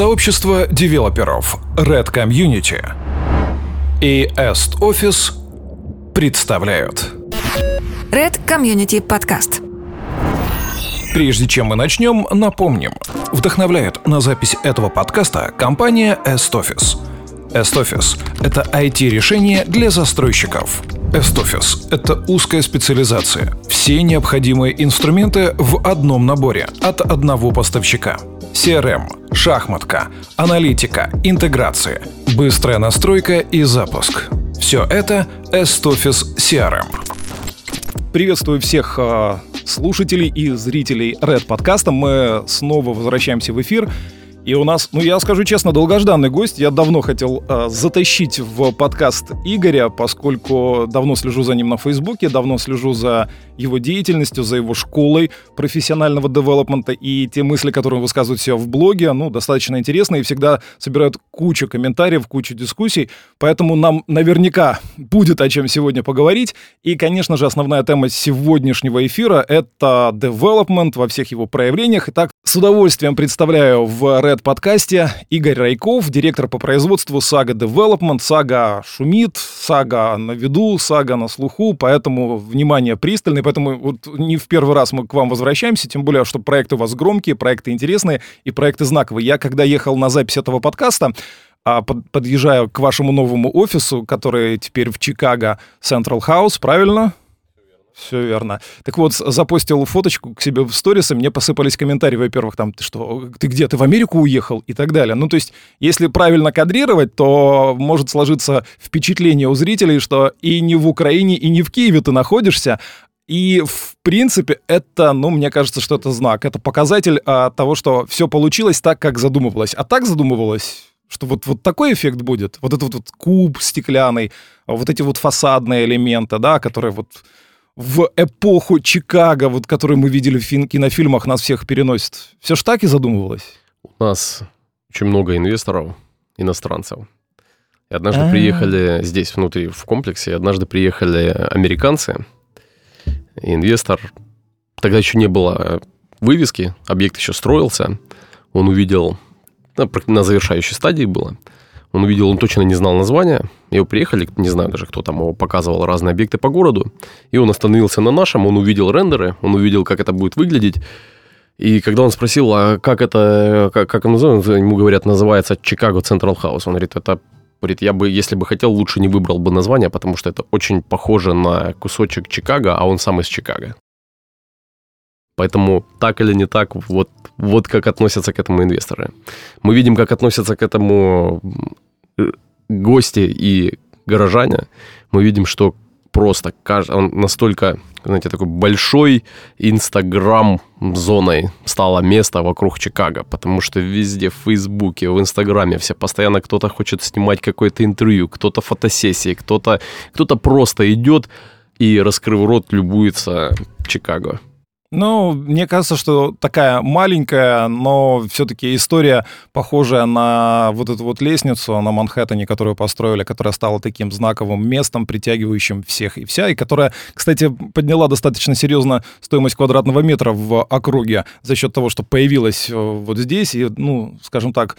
Сообщество девелоперов Red Community и Est Office представляют Red Community Podcast. Прежде чем мы начнем, напомним. Вдохновляет на запись этого подкаста компания Est Office. Est Office – это IT-решение для застройщиков. Est Office – это узкая специализация. Все необходимые инструменты в одном наборе от одного поставщика – CRM, шахматка, аналитика, интеграция, быстрая настройка и запуск. Все это S-Office CRM. Приветствую всех э, слушателей и зрителей Red подкаста. Мы снова возвращаемся в эфир. И у нас, ну я скажу честно, долгожданный гость. Я давно хотел э, затащить в подкаст Игоря, поскольку давно слежу за ним на Фейсбуке, давно слежу за его деятельностью, за его школой профессионального девелопмента и те мысли, которые он высказывает себя в блоге, ну, достаточно интересные и всегда собирают кучу комментариев, кучу дискуссий. Поэтому нам наверняка будет о чем сегодня поговорить. И, конечно же, основная тема сегодняшнего эфира — это development во всех его проявлениях. Итак, с удовольствием представляю в Red подкасте Игорь Райков, директор по производству Сага Development. Сага шумит, Сага на виду, Сага на слуху, поэтому внимание пристальное. Поэтому вот не в первый раз мы к вам возвращаемся, тем более, что проекты у вас громкие, проекты интересные и проекты знаковые. Я, когда ехал на запись этого подкаста, а подъезжаю к вашему новому офису, который теперь в Чикаго Central House, правильно? Все верно. Так вот, запостил фоточку к себе в сторис, и мне посыпались комментарии, во-первых, там, ты что, ты где, ты в Америку уехал и так далее. Ну, то есть, если правильно кадрировать, то может сложиться впечатление у зрителей, что и не в Украине, и не в Киеве ты находишься, и, в принципе, это, ну, мне кажется, что это знак. Это показатель а, того, что все получилось так, как задумывалось. А так задумывалось, что вот, вот такой эффект будет. Вот этот вот куб стеклянный, вот эти вот фасадные элементы, да, которые вот в эпоху Чикаго, вот, которую мы видели в кинофильмах, нас всех переносит. Все ж так и задумывалось? У нас очень много инвесторов, иностранцев. И однажды А-а-а. приехали здесь, внутри, в комплексе, однажды приехали американцы, и инвестор, тогда еще не было вывески, объект еще строился, он увидел, на завершающей стадии было, он увидел, он точно не знал названия. Его приехали, не знаю даже, кто там его показывал, разные объекты по городу. И он остановился на нашем, он увидел рендеры, он увидел, как это будет выглядеть. И когда он спросил, а как это, как, как он называется, ему говорят, называется Чикаго Централ Хаус. Он говорит, это Говорит, я бы, если бы хотел, лучше не выбрал бы название, потому что это очень похоже на кусочек Чикаго, а он сам из Чикаго. Поэтому так или не так, вот, вот как относятся к этому инвесторы. Мы видим, как относятся к этому э, гости и горожане. Мы видим, что просто он настолько, знаете, такой большой инстаграм-зоной стало место вокруг Чикаго, потому что везде в Фейсбуке, в Инстаграме все постоянно кто-то хочет снимать какое-то интервью, кто-то фотосессии, кто-то кто просто идет и, раскрыв рот, любуется Чикаго. Ну, мне кажется, что такая маленькая, но все-таки история, похожая на вот эту вот лестницу на Манхэттене, которую построили, которая стала таким знаковым местом, притягивающим всех и вся, и которая, кстати, подняла достаточно серьезно стоимость квадратного метра в округе за счет того, что появилась э, вот здесь, и, ну, скажем так,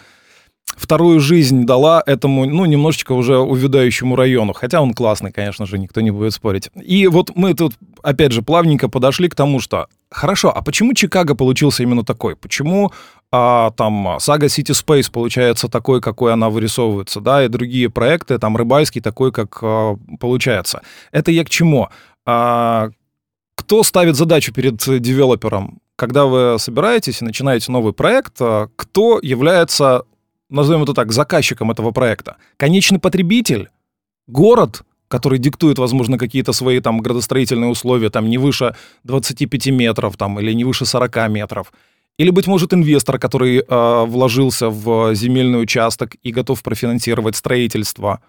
вторую жизнь дала этому, ну, немножечко уже увядающему району. Хотя он классный, конечно же, никто не будет спорить. И вот мы тут, опять же, плавненько подошли к тому, что хорошо, а почему Чикаго получился именно такой? Почему а, там Сага City Space получается такой, какой она вырисовывается, да, и другие проекты, там Рыбальский такой, как а, получается. Это я к чему? А, кто ставит задачу перед девелопером? Когда вы собираетесь и начинаете новый проект, а, кто является назовем это так, заказчиком этого проекта. Конечный потребитель, город, который диктует, возможно, какие-то свои там градостроительные условия, там не выше 25 метров там, или не выше 40 метров. Или, быть может, инвестор, который э, вложился в земельный участок и готов профинансировать строительство.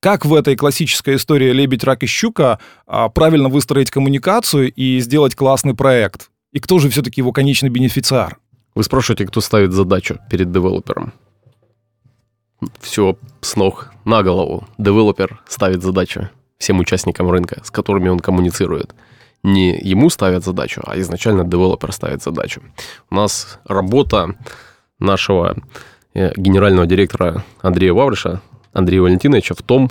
Как в этой классической истории «Лебедь, рак и щука» э, правильно выстроить коммуникацию и сделать классный проект? И кто же все-таки его конечный бенефициар? Вы спрашиваете, кто ставит задачу перед девелопером? Все с ног на голову. Девелопер ставит задачу всем участникам рынка, с которыми он коммуницирует. Не ему ставят задачу, а изначально девелопер ставит задачу. У нас работа нашего э, генерального директора Андрея Вавриша, Андрея Валентиновича, в том,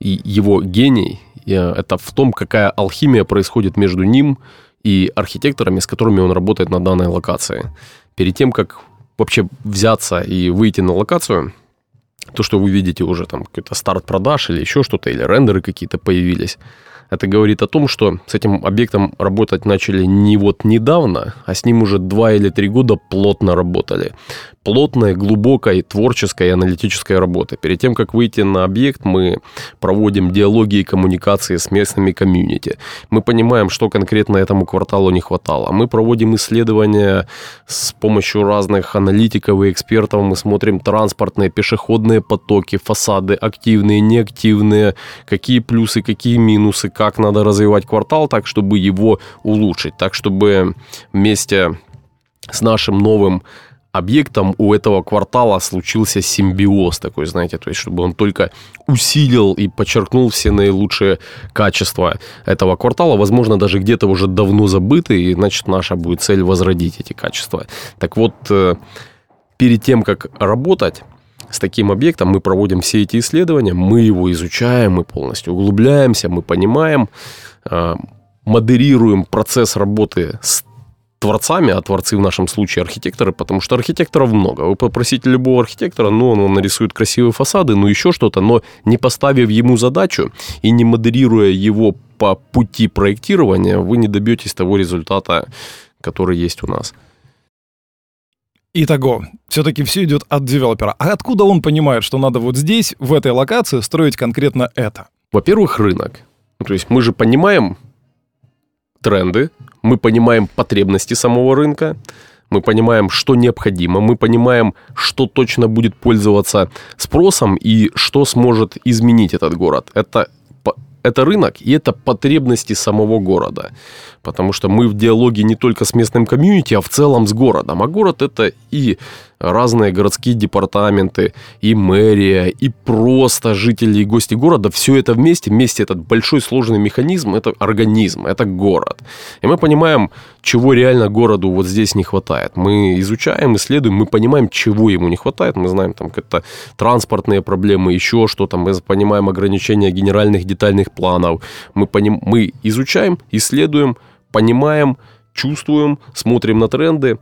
и его гений, э, это в том, какая алхимия происходит между ним и архитекторами, с которыми он работает на данной локации. Перед тем, как вообще взяться и выйти на локацию, то, что вы видите уже там какой-то старт продаж или еще что-то, или рендеры какие-то появились, это говорит о том, что с этим объектом работать начали не вот недавно, а с ним уже два или три года плотно работали плотной, глубокой, творческой и аналитической работы. Перед тем, как выйти на объект, мы проводим диалоги и коммуникации с местными комьюнити. Мы понимаем, что конкретно этому кварталу не хватало. Мы проводим исследования с помощью разных аналитиков и экспертов. Мы смотрим транспортные, пешеходные потоки, фасады, активные, неактивные, какие плюсы, какие минусы, как надо развивать квартал так, чтобы его улучшить, так, чтобы вместе с нашим новым объектом у этого квартала случился симбиоз такой, знаете, то есть чтобы он только усилил и подчеркнул все наилучшие качества этого квартала, возможно, даже где-то уже давно забыты, и значит наша будет цель возродить эти качества. Так вот, э, перед тем, как работать, с таким объектом мы проводим все эти исследования, мы его изучаем, мы полностью углубляемся, мы понимаем, э, модерируем процесс работы с творцами, а творцы в нашем случае архитекторы, потому что архитекторов много. Вы попросите любого архитектора, ну, он вам нарисует красивые фасады, ну, еще что-то, но не поставив ему задачу и не модерируя его по пути проектирования, вы не добьетесь того результата, который есть у нас. Итого, все-таки все идет от девелопера. А откуда он понимает, что надо вот здесь, в этой локации, строить конкретно это? Во-первых, рынок. То есть мы же понимаем тренды, мы понимаем потребности самого рынка, мы понимаем, что необходимо, мы понимаем, что точно будет пользоваться спросом и что сможет изменить этот город. Это, это рынок и это потребности самого города. Потому что мы в диалоге не только с местным комьюнити, а в целом с городом. А город это и разные городские департаменты, и мэрия, и просто жители и гости города, все это вместе, вместе этот большой сложный механизм, это организм, это город. И мы понимаем, чего реально городу вот здесь не хватает. Мы изучаем, исследуем, мы понимаем, чего ему не хватает. Мы знаем там какие-то транспортные проблемы, еще что-то. Мы понимаем ограничения генеральных детальных планов. Мы, поним... мы изучаем, исследуем, понимаем, чувствуем, смотрим на тренды,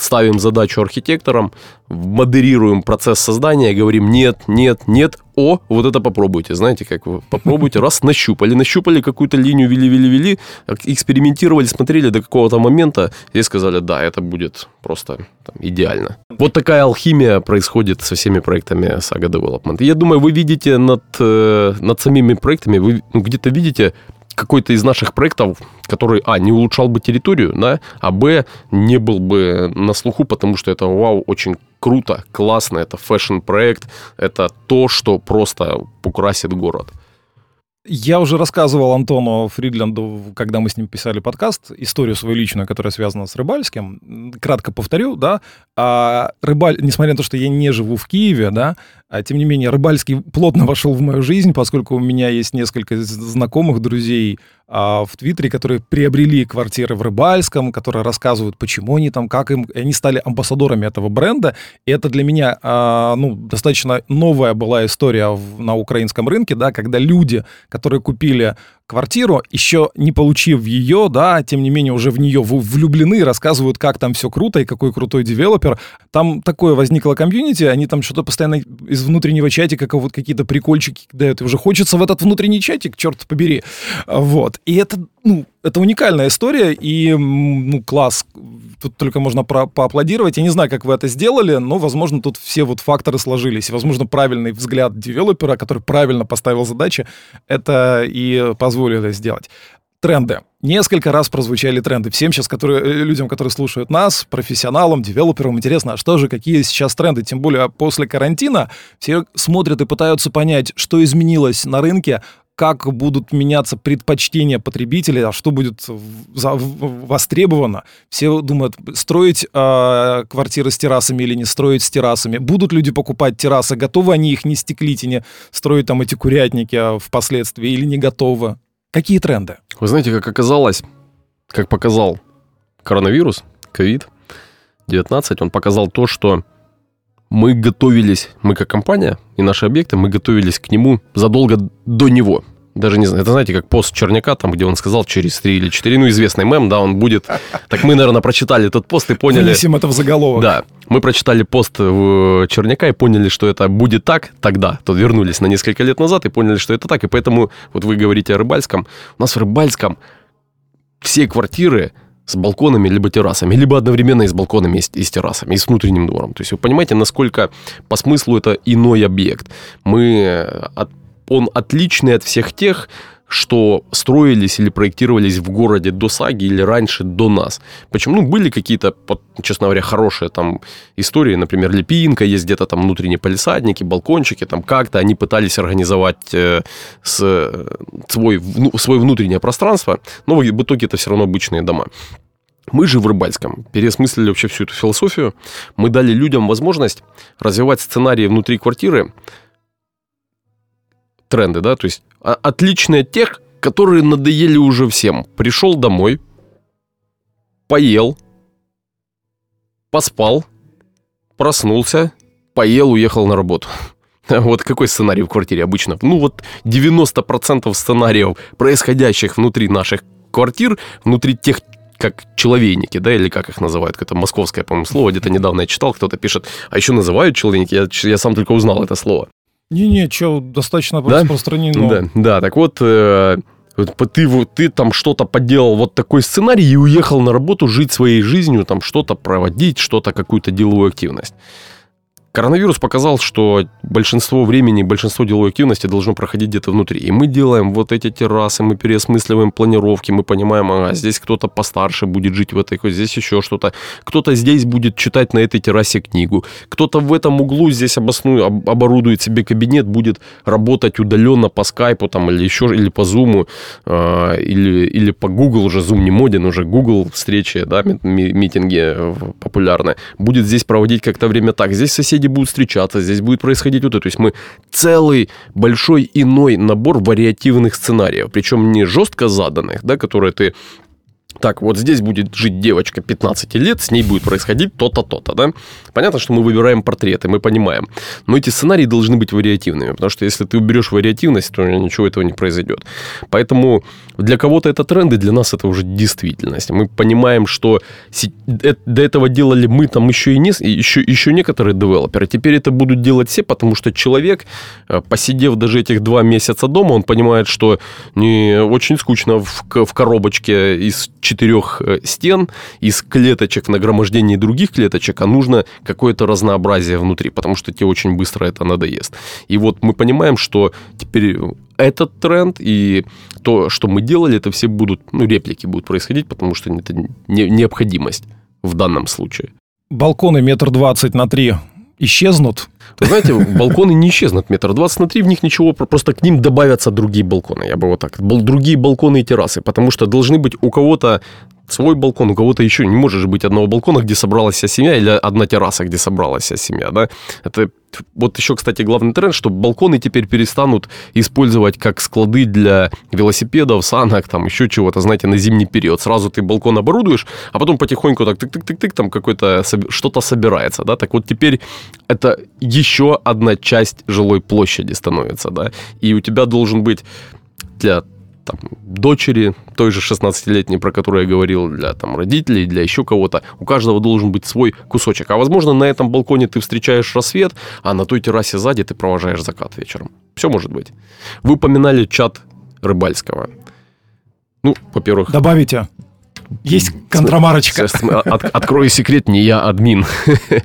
ставим задачу архитекторам, модерируем процесс создания, говорим нет, нет, нет, о, вот это попробуйте. Знаете, как вы попробуйте, раз нащупали, нащупали какую-то линию, вели, вели, вели, экспериментировали, смотрели до какого-то момента и сказали, да, это будет просто там, идеально. Вот такая алхимия происходит со всеми проектами Saga Development. Я думаю, вы видите над, э, над самими проектами, вы ну, где-то видите какой-то из наших проектов, который, а, не улучшал бы территорию, да, а, б, не был бы на слуху, потому что это, вау, очень круто, классно, это фэшн-проект, это то, что просто украсит город. Я уже рассказывал Антону Фридленду, когда мы с ним писали подкаст, историю свою личную, которая связана с Рыбальским. Кратко повторю, да, а Рыбаль, несмотря на то, что я не живу в Киеве, да, а, тем не менее, Рыбальский плотно вошел в мою жизнь, поскольку у меня есть несколько знакомых, друзей в Твиттере, которые приобрели квартиры в Рыбальском, которые рассказывают, почему они там, как им... Они стали амбассадорами этого бренда. И это для меня а, ну, достаточно новая была история на украинском рынке, да, когда люди, которые купили квартиру, еще не получив ее, да, тем не менее уже в нее влюблены, рассказывают, как там все круто и какой крутой девелопер. Там такое возникло комьюнити, они там что-то постоянно из внутреннего чатика вот какие-то прикольчики дают, и уже хочется в этот внутренний чатик, черт побери. Вот. И это, ну, это уникальная история, и, ну, класс. Тут только можно про поаплодировать. Я не знаю, как вы это сделали, но, возможно, тут все вот факторы сложились. Возможно, правильный взгляд девелопера, который правильно поставил задачи, это и позволило сделать. Тренды. Несколько раз прозвучали тренды. Всем сейчас, которые, э, людям, которые слушают нас, профессионалам, девелоперам, интересно, а что же, какие сейчас тренды? Тем более после карантина все смотрят и пытаются понять, что изменилось на рынке, как будут меняться предпочтения потребителей, а что будет востребовано. Все думают, строить э, квартиры с террасами или не строить с террасами. Будут люди покупать террасы, готовы они их не стеклить и не строить там эти курятники а впоследствии или не готовы. Какие тренды? Вы знаете, как оказалось, как показал коронавирус, ковид-19, он показал то, что мы готовились, мы как компания и наши объекты, мы готовились к нему задолго до него. Даже не знаю, это знаете, как пост Черняка, там, где он сказал через три или четыре, ну, известный мем, да, он будет. Так мы, наверное, прочитали этот пост и поняли... Вынесем это в заголовок. Да, мы прочитали пост в Черняка и поняли, что это будет так тогда. То вернулись на несколько лет назад и поняли, что это так. И поэтому, вот вы говорите о Рыбальском, у нас в Рыбальском все квартиры с балконами либо террасами, либо одновременно и с балконами и с, террасами, и с внутренним двором. То есть вы понимаете, насколько по смыслу это иной объект. Мы от, он отличный от всех тех, что строились или проектировались в городе до саги или раньше до нас. Почему? Ну, были какие-то, честно говоря, хорошие там истории, например, Липинка, есть где-то там внутренние полисадники, балкончики, там как-то они пытались организовать э, с, свой, вну, свое внутреннее пространство, но в итоге это все равно обычные дома. Мы же в Рыбальском переосмыслили вообще всю эту философию. Мы дали людям возможность развивать сценарии внутри квартиры, тренды, да, то есть отличные от тех, которые надоели уже всем. Пришел домой, поел, поспал, проснулся, поел, уехал на работу. Вот какой сценарий в квартире обычно? Ну вот 90% сценариев, происходящих внутри наших квартир, внутри тех как человейники, да, или как их называют, это московское, по-моему, слово, где-то недавно я читал, кто-то пишет, а еще называют человейники, я, я сам только узнал это слово. Не-не, что, достаточно да? распространено. Да, да, так вот, э, ты, вот, ты там что-то поделал, вот такой сценарий, и уехал на работу жить своей жизнью, там что-то проводить, что-то, какую-то деловую активность. Коронавирус показал, что большинство времени, большинство деловой активности должно проходить где-то внутри. И мы делаем вот эти террасы, мы переосмысливаем планировки, мы понимаем, ага, здесь кто-то постарше будет жить в этой, здесь еще что-то. Кто-то здесь будет читать на этой террасе книгу. Кто-то в этом углу здесь обосну, оборудует себе кабинет, будет работать удаленно по скайпу там, или еще, или по зуму, э, или, или по Google, уже зум не моден, уже Google встречи, да, митинги э, популярны. Будет здесь проводить как-то время так. Здесь соседи соседи будут встречаться, здесь будет происходить вот это. То есть мы целый большой иной набор вариативных сценариев, причем не жестко заданных, да, которые ты так, вот здесь будет жить девочка 15 лет, с ней будет происходить то-то, то-то, да? Понятно, что мы выбираем портреты, мы понимаем. Но эти сценарии должны быть вариативными, потому что если ты уберешь вариативность, то ничего этого не произойдет. Поэтому для кого-то это тренды, для нас это уже действительность. Мы понимаем, что э, до этого делали мы там еще и не, еще, еще некоторые девелоперы. Теперь это будут делать все, потому что человек, э, посидев даже этих два месяца дома, он понимает, что не очень скучно в, в коробочке из четырех э, стен, из клеточек, нагромождений других клеточек, а нужно какое-то разнообразие внутри, потому что тебе очень быстро это надоест. И вот мы понимаем, что теперь этот тренд и то, что мы делали, это все будут, ну, реплики будут происходить, потому что это не, необходимость в данном случае. Балконы метр двадцать на три исчезнут? Вы знаете, балконы не исчезнут метр двадцать на три, в них ничего, просто к ним добавятся другие балконы, я бы вот так, другие балконы и террасы, потому что должны быть у кого-то свой балкон, у кого-то еще не может же быть одного балкона, где собралась вся семья, или одна терраса, где собралась вся семья, да? Это вот еще, кстати, главный тренд, что балконы теперь перестанут использовать как склады для велосипедов, санок, там еще чего-то, знаете, на зимний период. Сразу ты балкон оборудуешь, а потом потихоньку так тык-тык-тык-тык, там какой-то что-то собирается, да. Так вот теперь это еще одна часть жилой площади становится, да. И у тебя должен быть для там, дочери, той же 16-летней, про которую я говорил, для там, родителей, для еще кого-то. У каждого должен быть свой кусочек. А возможно, на этом балконе ты встречаешь рассвет, а на той террасе сзади ты провожаешь закат вечером. Все может быть. Вы упоминали чат Рыбальского. Ну, во-первых... Добавите. Есть контрамарочка. От, открою секрет, не я админ.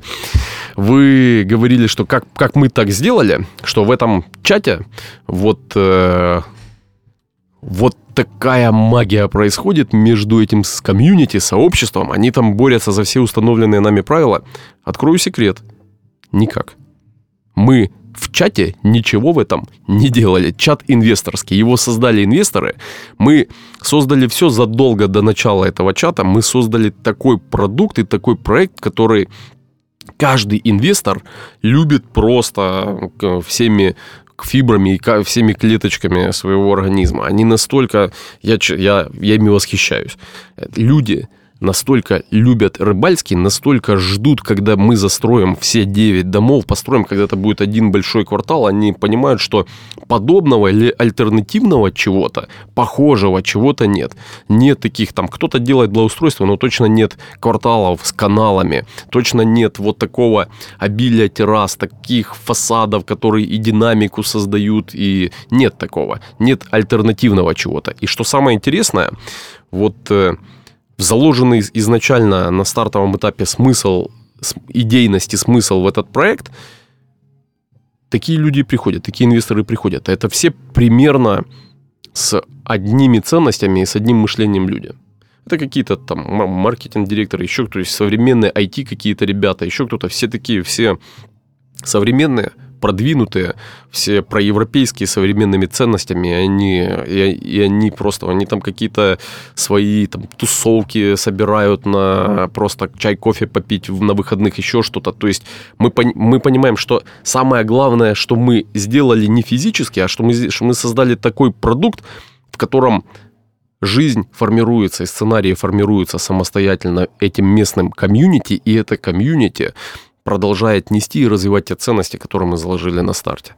Вы говорили, что как, как мы так сделали, что в этом чате вот э, вот такая магия происходит между этим с комьюнити, сообществом. Они там борются за все установленные нами правила. Открою секрет. Никак. Мы в чате ничего в этом не делали. Чат инвесторский. Его создали инвесторы. Мы создали все задолго до начала этого чата. Мы создали такой продукт и такой проект, который каждый инвестор любит просто всеми фибрами и всеми клеточками своего организма. Они настолько... Я, я, я ими восхищаюсь. Люди настолько любят рыбальский, настолько ждут, когда мы застроим все 9 домов, построим, когда это будет один большой квартал, они понимают, что подобного или альтернативного чего-то, похожего чего-то нет. Нет таких там, кто-то делает благоустройство, но точно нет кварталов с каналами, точно нет вот такого обилия террас, таких фасадов, которые и динамику создают, и нет такого. Нет альтернативного чего-то. И что самое интересное, вот э, заложенный изначально на стартовом этапе смысл, идейности смысл в этот проект, такие люди приходят, такие инвесторы приходят. Это все примерно с одними ценностями и с одним мышлением люди. Это какие-то там маркетинг-директоры, еще кто-то, современные IT какие-то ребята, еще кто-то, все такие, все современные – продвинутые, все проевропейские современными ценностями, и они, и, и они просто, они там какие-то свои там тусовки собирают на просто чай, кофе попить на выходных, еще что-то. То есть мы, мы понимаем, что самое главное, что мы сделали не физически, а что мы, что мы создали такой продукт, в котором жизнь формируется и сценарии формируются самостоятельно этим местным комьюнити, и это комьюнити продолжает нести и развивать те ценности, которые мы заложили на старте.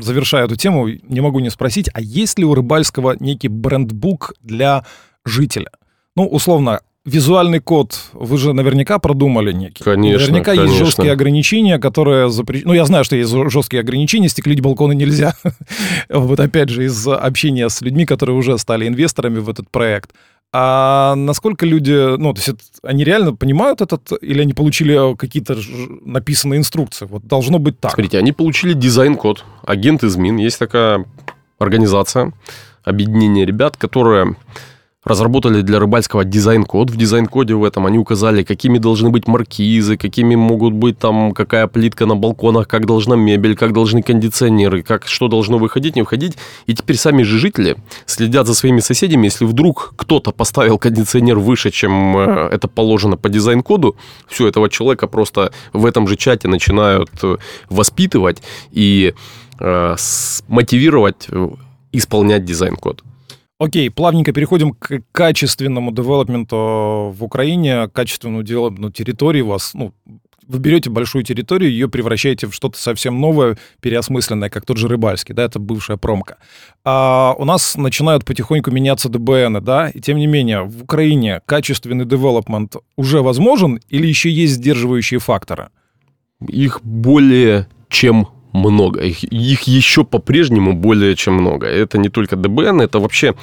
Завершая эту тему, не могу не спросить, а есть ли у Рыбальского некий брендбук для жителя? Ну, условно, визуальный код вы же наверняка продумали некий. Конечно, Наверняка конечно. есть жесткие ограничения, которые запрещены. Ну, я знаю, что есть жесткие ограничения, стеклить балконы нельзя. вот опять же, из общения с людьми, которые уже стали инвесторами в этот проект. А насколько люди, ну, то есть они реально понимают этот, или они получили какие-то написанные инструкции? Вот должно быть так. Смотрите, они получили дизайн-код. Агенти змін. Есть такая организация, объединение ребят, которая разработали для рыбальского дизайн-код. В дизайн-коде в этом они указали, какими должны быть маркизы, какими могут быть там, какая плитка на балконах, как должна мебель, как должны кондиционеры, как, что должно выходить, не выходить. И теперь сами же жители следят за своими соседями. Если вдруг кто-то поставил кондиционер выше, чем э, это положено по дизайн-коду, все, этого человека просто в этом же чате начинают э, воспитывать и э, мотивировать э, исполнять дизайн-код. Окей, плавненько переходим к качественному девелопменту в Украине, качественному девелопменту территории у вас, ну, вы берете большую территорию, ее превращаете в что-то совсем новое, переосмысленное, как тот же Рыбальский, да, это бывшая промка. А у нас начинают потихоньку меняться ДБНы, да, и тем не менее, в Украине качественный девелопмент уже возможен или еще есть сдерживающие факторы? Их более чем много. Их, их еще по-прежнему более чем много. Это не только ДБН, это вообще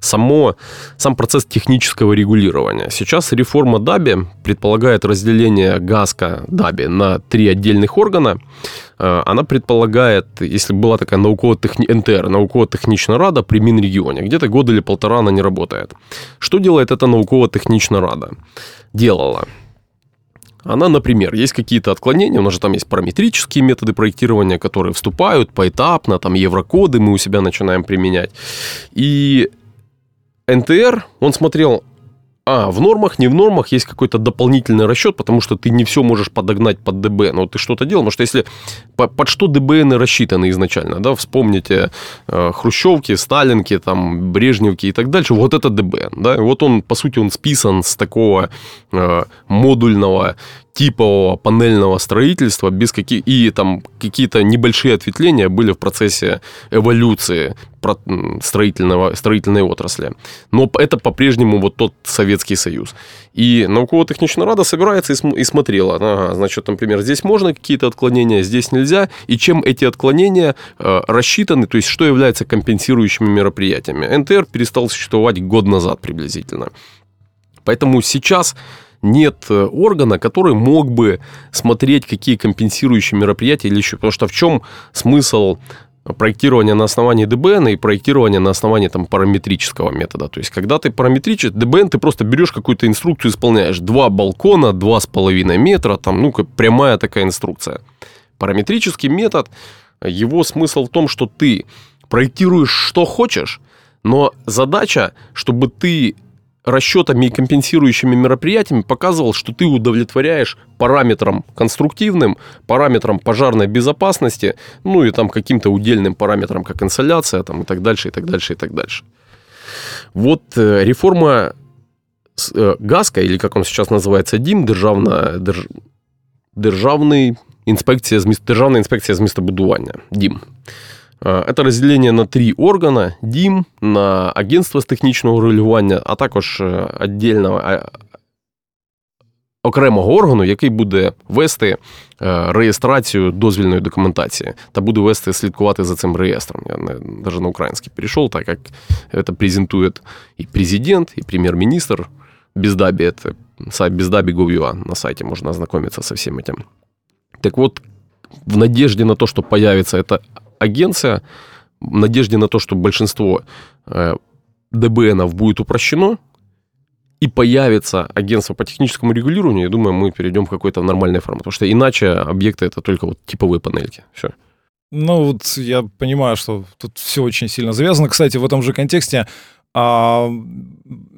само, сам процесс технического регулирования. Сейчас реформа ДАБИ предполагает разделение ГАСКа ДАБИ на три отдельных органа. Э, она предполагает, если была такая науково-техни... НТР, науково-технічна рада при Минрегионе, где-то год или полтора она не работает. Что делает эта науково-технічна рада? Делала она, например, есть какие-то отклонения, у нас же там есть параметрические методы проектирования, которые вступают поэтапно, там еврокоды мы у себя начинаем применять. И НТР, он смотрел, а, в нормах, не в нормах есть какой-то дополнительный расчет, потому что ты не все можешь подогнать под ДБ, но ты что-то делал, потому что если под что ДБН рассчитаны изначально, да, вспомните э, Хрущевки, Сталинки, там, Брежневки и так дальше, вот это ДБН, да, вот он, по сути, он списан с такого э, модульного типового панельного строительства без каких и там какие-то небольшие ответвления были в процессе эволюции строительного, строительной отрасли. Но это по-прежнему вот тот Советский Союз. И науково-техничная рада собирается и, и смотрела, ага, значит, например, здесь можно какие-то отклонения, здесь нельзя, и чем эти отклонения э, рассчитаны, то есть что является компенсирующими мероприятиями. НТР перестал существовать год назад приблизительно. Поэтому сейчас нет э, органа, который мог бы смотреть, какие компенсирующие мероприятия или еще. Потому что в чем смысл проектирования на основании ДБН и проектирования на основании там, параметрического метода. То есть, когда ты параметричишь, ДБН ты просто берешь какую-то инструкцию, исполняешь. Два балкона, два с половиной метра, там, ну, прямая такая инструкция. Параметрический метод, его смысл в том, что ты проектируешь, что хочешь, но задача, чтобы ты расчетами и компенсирующими мероприятиями показывал, что ты удовлетворяешь параметрам конструктивным, параметрам пожарной безопасности, ну и там каким-то удельным параметрам, как инсоляция там, и так дальше, и так дальше, и так дальше. Вот э, реформа э, ГАСКа, или как он сейчас называется, ДІМ, Державна, Держ... Державний інспекція з міст... Державна інспекція з містобудування, ДІМ. Это розділення на три органи: ДІМ, на агентство з технічного регулювання, а також віддільного окремого органу, який буде вести реєстрацію дозвільної документації та буде вести слідкувати за цим реєстром. Я навіть на український перейшов, так як це презентує і президент, і прем'єр-міністр Бездаби, это сайт бездаби.gov.ua, на сайте можно ознакомиться со всем этим. Так вот, в надежде на то, что появится эта агенция, в надежде на то, что большинство э, ДБНов будет упрощено, и появится агентство по техническому регулированию, я думаю, мы перейдем в какой-то нормальной формат. Потому что иначе объекты это только вот типовые панельки. Все. Ну, вот я понимаю, что тут все очень сильно завязано. Кстати, в этом же контексте а,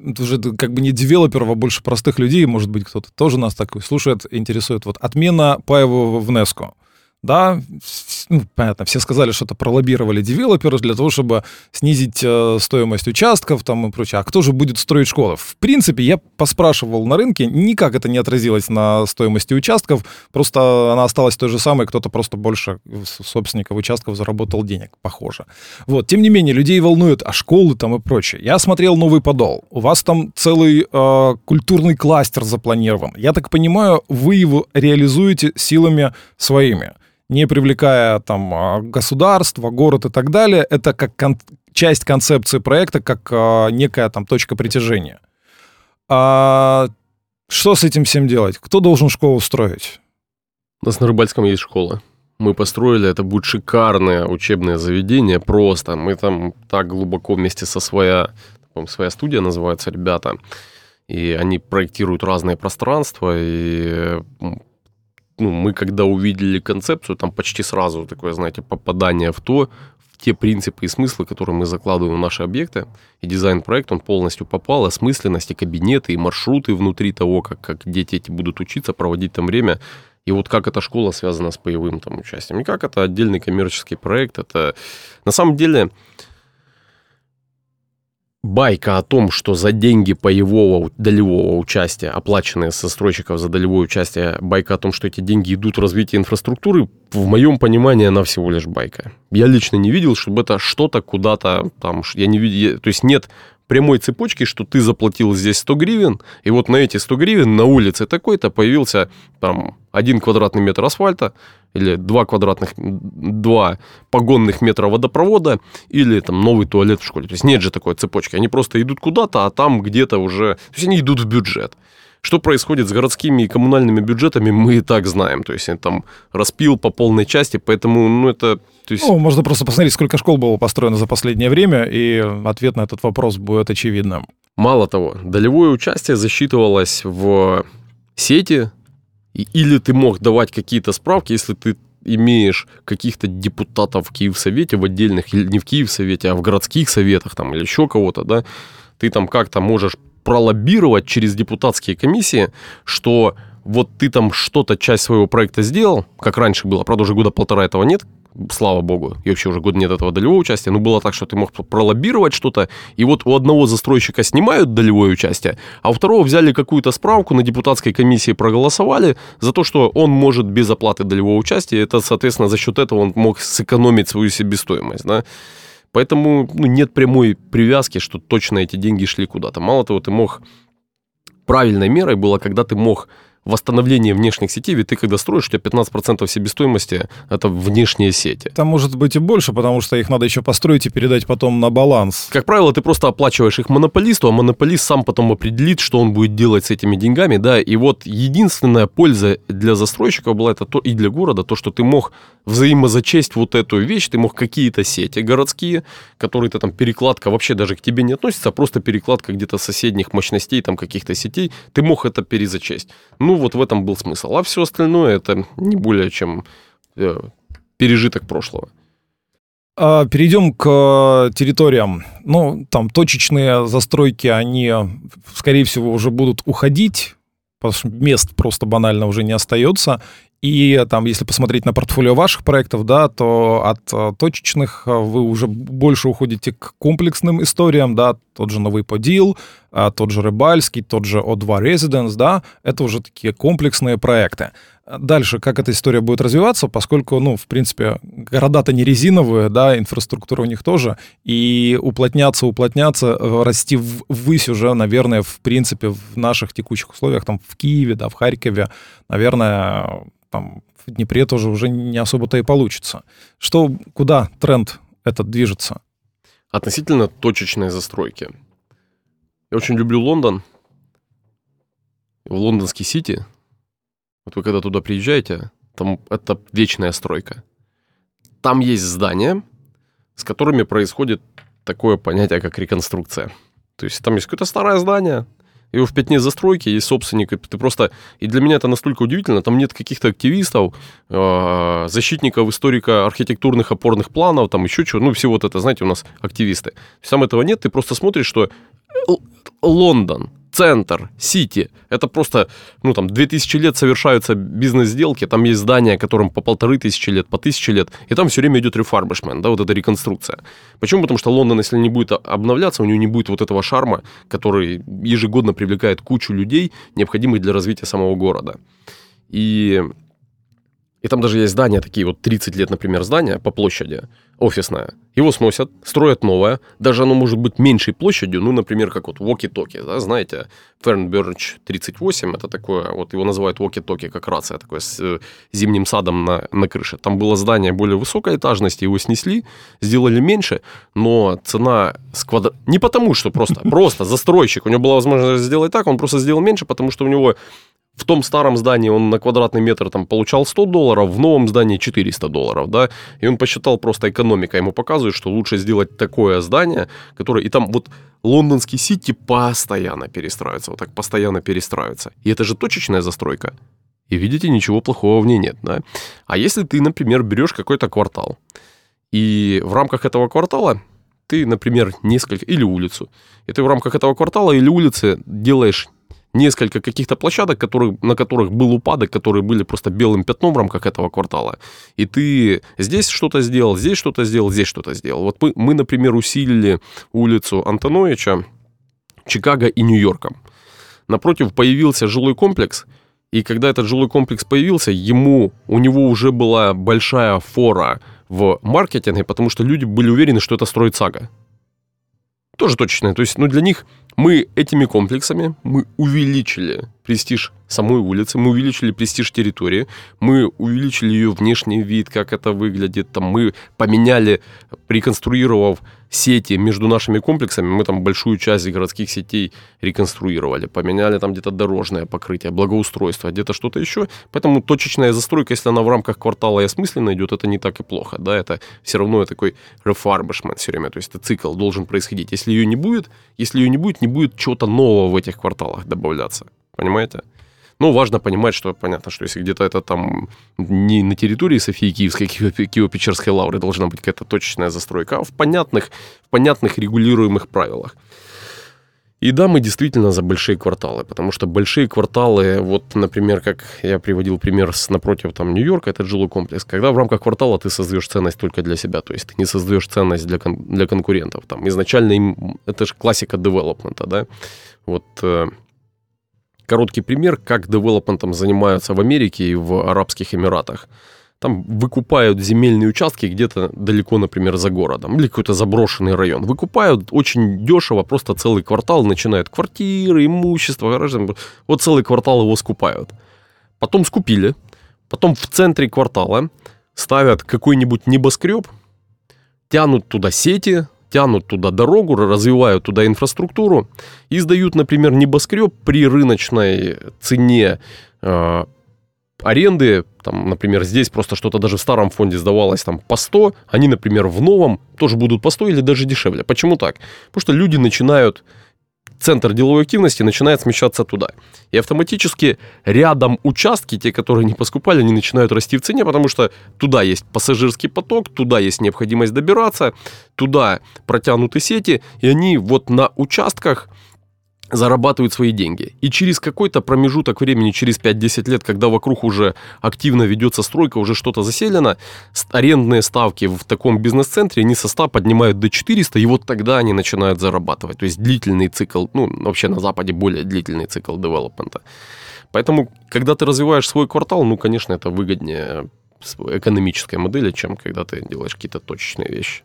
это уже как бы не девелоперов, а больше простых людей, может быть, кто-то тоже нас такой слушает, интересует. Вот отмена паевого в НЕСКО да, ну, понятно, все сказали, что это пролоббировали девелоперы для того, чтобы снизить э, стоимость участков там и прочее. А кто же будет строить школы? В принципе, я поспрашивал на рынке, никак это не отразилось на стоимости участков, просто она осталась той же самой, кто-то просто больше собственников участков заработал денег, похоже. Вот, тем не менее, людей волнует, а школы там и прочее. Я смотрел «Новый подол», у вас там целый э, культурный кластер запланирован. Я так понимаю, вы его реализуете силами своими не привлекая там а, государство, город и так далее, это как кон- часть концепции проекта, как а, некая там точка притяжения. А что с этим всем делать? Кто должен школу строить? У нас на Рыбальском есть школа. Мы построили, это будет шикарное учебное заведение, просто. Мы там так глубоко вместе со своя, своя студия называется, ребята, и они проектируют разные пространства, и ну, мы когда увидели концепцию, там почти сразу такое, знаете, попадание в то, в те принципы и смыслы, которые мы закладываем в наши объекты. И дизайн-проект, он полностью попал, осмысленность, и кабинеты, и маршруты внутри того, как, как дети эти будут учиться, проводить там время. И вот как эта школа связана с боевым там участием. И как это отдельный коммерческий проект. Это на самом деле байка о том, что за деньги боевого долевого участия, оплаченные со застройщиков за долевое участие, байка о том, что эти деньги идут в развитие инфраструктуры, в моем понимании она всего лишь байка. Я лично не видел, чтобы это что-то куда-то там, я не видел, то есть нет прямой цепочки, что ты заплатил здесь 100 гривен, и вот на эти 100 гривен на улице такой-то появился там один квадратный метр асфальта, или два квадратных, два погонных метра водопровода, или там новый туалет в школе. То есть нет же такой цепочки. Они просто идут куда-то, а там где-то уже... То есть они идут в бюджет. Что происходит с городскими и коммунальными бюджетами, мы и так знаем. То есть там распил по полной части, поэтому, ну, это... То есть... Ну, можно просто посмотреть, сколько школ было построено за последнее время, и ответ на этот вопрос будет очевидным. Мало того, долевое участие засчитывалось в сети или ты мог давать какие-то справки, если ты имеешь каких-то депутатов в Киевсовете в отдельных, или не в Киевсовете, а в городских советах там, или еще кого-то, да, ты там как-то можешь пролоббировать через депутатские комиссии, что вот ты там что-то, часть своего проекта сделал, как раньше было, правда, уже года полтора этого нет, слава богу, и вообще уже год нет этого долевого участия, но было так, что ты мог пролоббировать что-то, и вот у одного застройщика снимают долевое участие, а у второго взяли какую-то справку, на депутатской комиссии проголосовали за то, что он может без оплаты долевого участия, это, соответственно, за счет этого он мог сэкономить свою себестоимость, да, Поэтому ну, нет прямой привязки, что точно эти деньги шли куда-то. Мало того, ты мог... Правильной мерой было, когда ты мог восстановление внешних сетей, ведь ты когда строишь, у тебя 15% себестоимости – это внешние сети. Там может быть и больше, потому что их надо еще построить и передать потом на баланс. Как правило, ты просто оплачиваешь их монополисту, а монополист сам потом определит, что он будет делать с этими деньгами, да, и вот единственная польза для застройщиков была это то, и для города, то, что ты мог взаимозачесть вот эту вещь, ты мог какие-то сети городские, которые то там перекладка вообще даже к тебе не относится, а просто перекладка где-то соседних мощностей, там каких-то сетей, ты мог это перезачесть. Ну, ну, вот в этом был смысл. А все остальное это не более чем э, пережиток прошлого. А, перейдем к территориям. Ну, там точечные застройки, они, скорее всего, уже будут уходить, потому что мест просто банально уже не остается. И там, если посмотреть на портфолио ваших проектов, да, то от а, точечных а, вы уже больше уходите к комплексным историям, да, тот же новый подил, а, тот же Рыбальский, тот же O2 Residence, да, это уже такие комплексные проекты. Дальше, как эта история будет развиваться, поскольку, ну, в принципе, города-то не резиновые, да, инфраструктура у них тоже, и уплотняться, уплотняться, э, расти ввысь уже, наверное, в принципе, в наших текущих условиях, там, в Киеве, да, в Харькове, наверное, там, в Днепре тоже уже не особо-то и получится. Что, куда тренд этот движется? Относительно точечной застройки. Я очень люблю Лондон. В лондонский Сити вот вы когда туда приезжаете, там это вечная стройка. Там есть здания, с которыми происходит такое понятие, как реконструкция. То есть там есть какое-то старое здание, его в пять дней застройки, есть собственник, и ты просто... И для меня это настолько удивительно, там нет каких-то активистов, э, защитников историка архитектурных опорных планов, там еще чего, ну, все вот это, знаете, у нас активисты. Там этого нет, ты просто смотришь, что Лондон, центр, сити. Это просто, ну, там, 2000 лет совершаются бизнес-сделки, там есть здания, которым по полторы тысячи лет, по тысяче лет, и там все время идет рефарбишмент, да, вот эта реконструкция. Почему? Потому что Лондон, если не будет обновляться, у него не будет вот этого шарма, который ежегодно привлекает кучу людей, необходимых для развития самого города. И и там даже есть здания такие, вот 30 лет, например, здание по площади, офисное. Его сносят, строят новое. Даже оно может быть меньшей площадью, ну, например, как вот walkie-talkie, да, знаете, Fernbirch 38, это такое, вот его называют walkie-talkie, как рация, такое с э, зимним садом на, на крыше. Там было здание более высокой этажности, его снесли, сделали меньше, но цена с квадра... Не потому, что просто, просто застройщик, у него была возможность сделать так, он просто сделал меньше, потому что у него в том старом здании он на квадратный метр там получал 100 долларов, в новом здании 400 долларов, да, и он посчитал просто экономика, ему показывает, что лучше сделать такое здание, которое, и там вот лондонский сити постоянно перестраивается, вот так постоянно перестраивается, и это же точечная застройка, и видите, ничего плохого в ней нет, да, а если ты, например, берешь какой-то квартал, и в рамках этого квартала ты, например, несколько, или улицу, и ты в рамках этого квартала или улицы делаешь несколько каких-то площадок, которые, на которых был упадок, которые были просто белым пятном в рамках этого квартала. И ты здесь что-то сделал, здесь что-то сделал, здесь что-то сделал. Вот мы, мы например, усилили улицу Антоновича Чикаго и Нью-Йорком. Напротив появился жилой комплекс, и когда этот жилой комплекс появился, ему, у него уже была большая фора в маркетинге, потому что люди были уверены, что это строит сага. Тоже точно. То есть, ну, для них мы этими комплексами мы увеличили престиж самой улицы, мы увеличили престиж территории, мы увеличили ее внешний вид, как это выглядит, там мы поменяли, реконструировав сети между нашими комплексами, мы там большую часть городских сетей реконструировали, поменяли там где-то дорожное покрытие, благоустройство, где-то что-то еще. Поэтому точечная застройка, если она в рамках квартала и осмысленно идет, это не так и плохо. Да? Это все равно такой refurbishment все время, то есть это цикл должен происходить. Если ее не будет, если ее не будет, не будет чего-то нового в этих кварталах добавляться. Понимаете? Ну, важно понимать, что понятно, что если где-то это там не на территории Софии Киевской, Киево-Печерской лавры должна быть какая-то точечная застройка, а в понятных, в понятных регулируемых правилах. И да, мы действительно за большие кварталы, потому что большие кварталы, вот, например, как я приводил пример с напротив там Нью-Йорка, это жилой комплекс, когда в рамках квартала ты создаешь ценность только для себя, то есть ты не создаешь ценность для, кон- для конкурентов. Там изначально им, это же классика девелопмента, да, вот э, короткий пример, как девелопментом занимаются в Америке и в Арабских Эмиратах. Там выкупают земельные участки где-то далеко, например, за городом, или какой-то заброшенный район. Выкупают очень дешево, просто целый квартал, начинают квартиры, имущество, гаражи. Вот целый квартал его скупают. Потом скупили, потом в центре квартала ставят какой-нибудь небоскреб, тянут туда сети, тянут туда дорогу, развивают туда инфраструктуру и сдают, например, небоскреб при рыночной цене э, аренды, там, например, здесь просто что-то даже в старом фонде сдавалось там по 100, они, например, в новом тоже будут по 100 или даже дешевле. Почему так? Потому что люди начинают центр деловой активности начинает смещаться туда. И автоматически рядом участки, те, которые не поскупали, они начинают расти в цене, потому что туда есть пассажирский поток, туда есть необходимость добираться, туда протянуты сети, и они вот на участках зарабатывают свои деньги. И через какой-то промежуток времени, через 5-10 лет, когда вокруг уже активно ведется стройка, уже что-то заселено, арендные ставки в таком бизнес-центре не со 100 поднимают до 400, и вот тогда они начинают зарабатывать. То есть длительный цикл, ну, вообще на Западе более длительный цикл девелопмента. Поэтому, когда ты развиваешь свой квартал, ну, конечно, это выгоднее экономической модели, чем когда ты делаешь какие-то точечные вещи.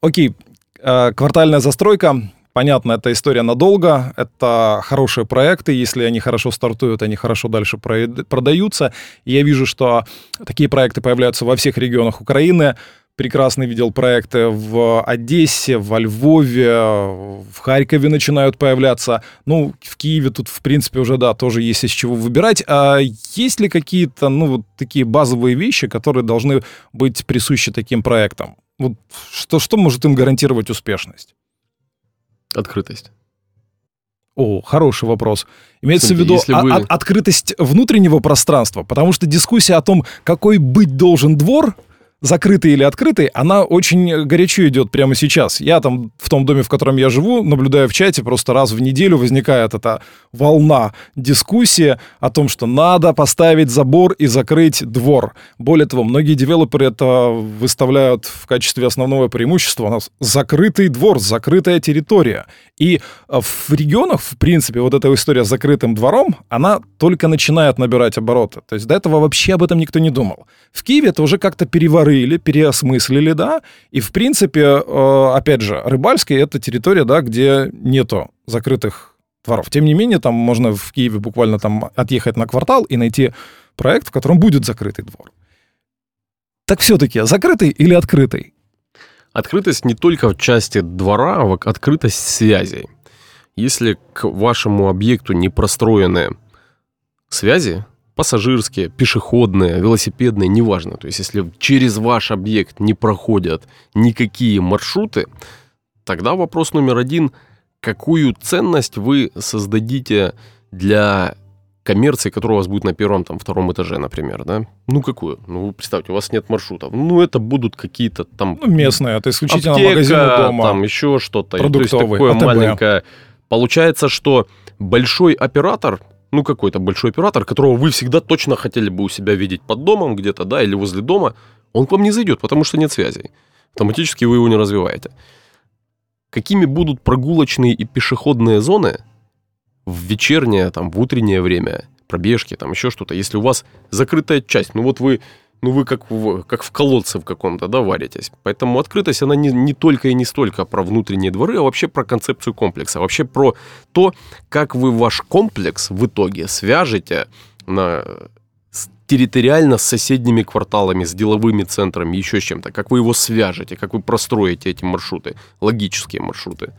Окей, э, квартальная застройка, Понятно, это история надолго, это хорошие проекты, если они хорошо стартуют, они хорошо дальше продаются. И я вижу, что такие проекты появляются во всех регионах Украины. Прекрасно видел проекты в Одессе, во Львове, в Харькове начинают появляться. Ну, в Киеве тут, в принципе, уже, да, тоже есть из чего выбирать. А есть ли какие-то, ну, вот такие базовые вещи, которые должны быть присущи таким проектам? Вот что, что может им гарантировать успешность? Открытость. О, хороший вопрос. Имеется Смотрите, в виду если вы... от, открытость внутреннего пространства, потому что дискуссия о том, какой быть должен двор, закрытый или открытый, она очень горячо идет прямо сейчас. Я там в том доме, в котором я живу, наблюдаю в чате, просто раз в неделю возникает эта волна дискуссии о том, что надо поставить забор и закрыть двор. Более того, многие девелоперы это выставляют в качестве основного преимущества. У нас закрытый двор, закрытая территория. И э, в регионах, в принципе, вот эта история с закрытым двором, она только начинает набирать обороты. То есть до этого вообще об этом никто не думал. В Киеве это уже как-то переварили, переосмыслили, да, и, в принципе, э, опять же, Рыбальский — это территория, да, где нету закрытых дворов. Тем не менее, там можно в Киеве буквально там отъехать на квартал и найти проект, в котором будет закрытый двор. Так все-таки закрытый или открытый? Открытость не только в части двора, а открытость связей. Если к вашему объекту не простроены связи, пассажирские, пешеходные, велосипедные, неважно. То есть если через ваш объект не проходят никакие маршруты, тогда вопрос номер один, какую ценность вы создадите для коммерции, которая у вас будет на первом, там, втором этаже, например, да? Ну, какую? Ну, представьте, у вас нет маршрутов. Ну, это будут какие-то там... Ну, местные, это исключительно аптека, магазины дома. там еще что-то. То есть такое АТБ. маленькое... Получается, что большой оператор, ну, какой-то большой оператор, которого вы всегда точно хотели бы у себя видеть под домом где-то, да, или возле дома, он к вам не зайдет, потому что нет связей. Автоматически вы его не развиваете. Какими будут прогулочные и пешеходные зоны в вечернее, там, в утреннее время, пробежки, там, еще что-то, если у вас закрытая часть, ну, вот вы ну вы как в, как в колодце в каком-то, да, варитесь. Поэтому открытость, она не, не только и не столько про внутренние дворы, а вообще про концепцию комплекса, вообще про то, как вы ваш комплекс в итоге свяжете на, территориально с соседними кварталами, с деловыми центрами, еще с чем-то, как вы его свяжете, как вы простроите эти маршруты, логические маршруты.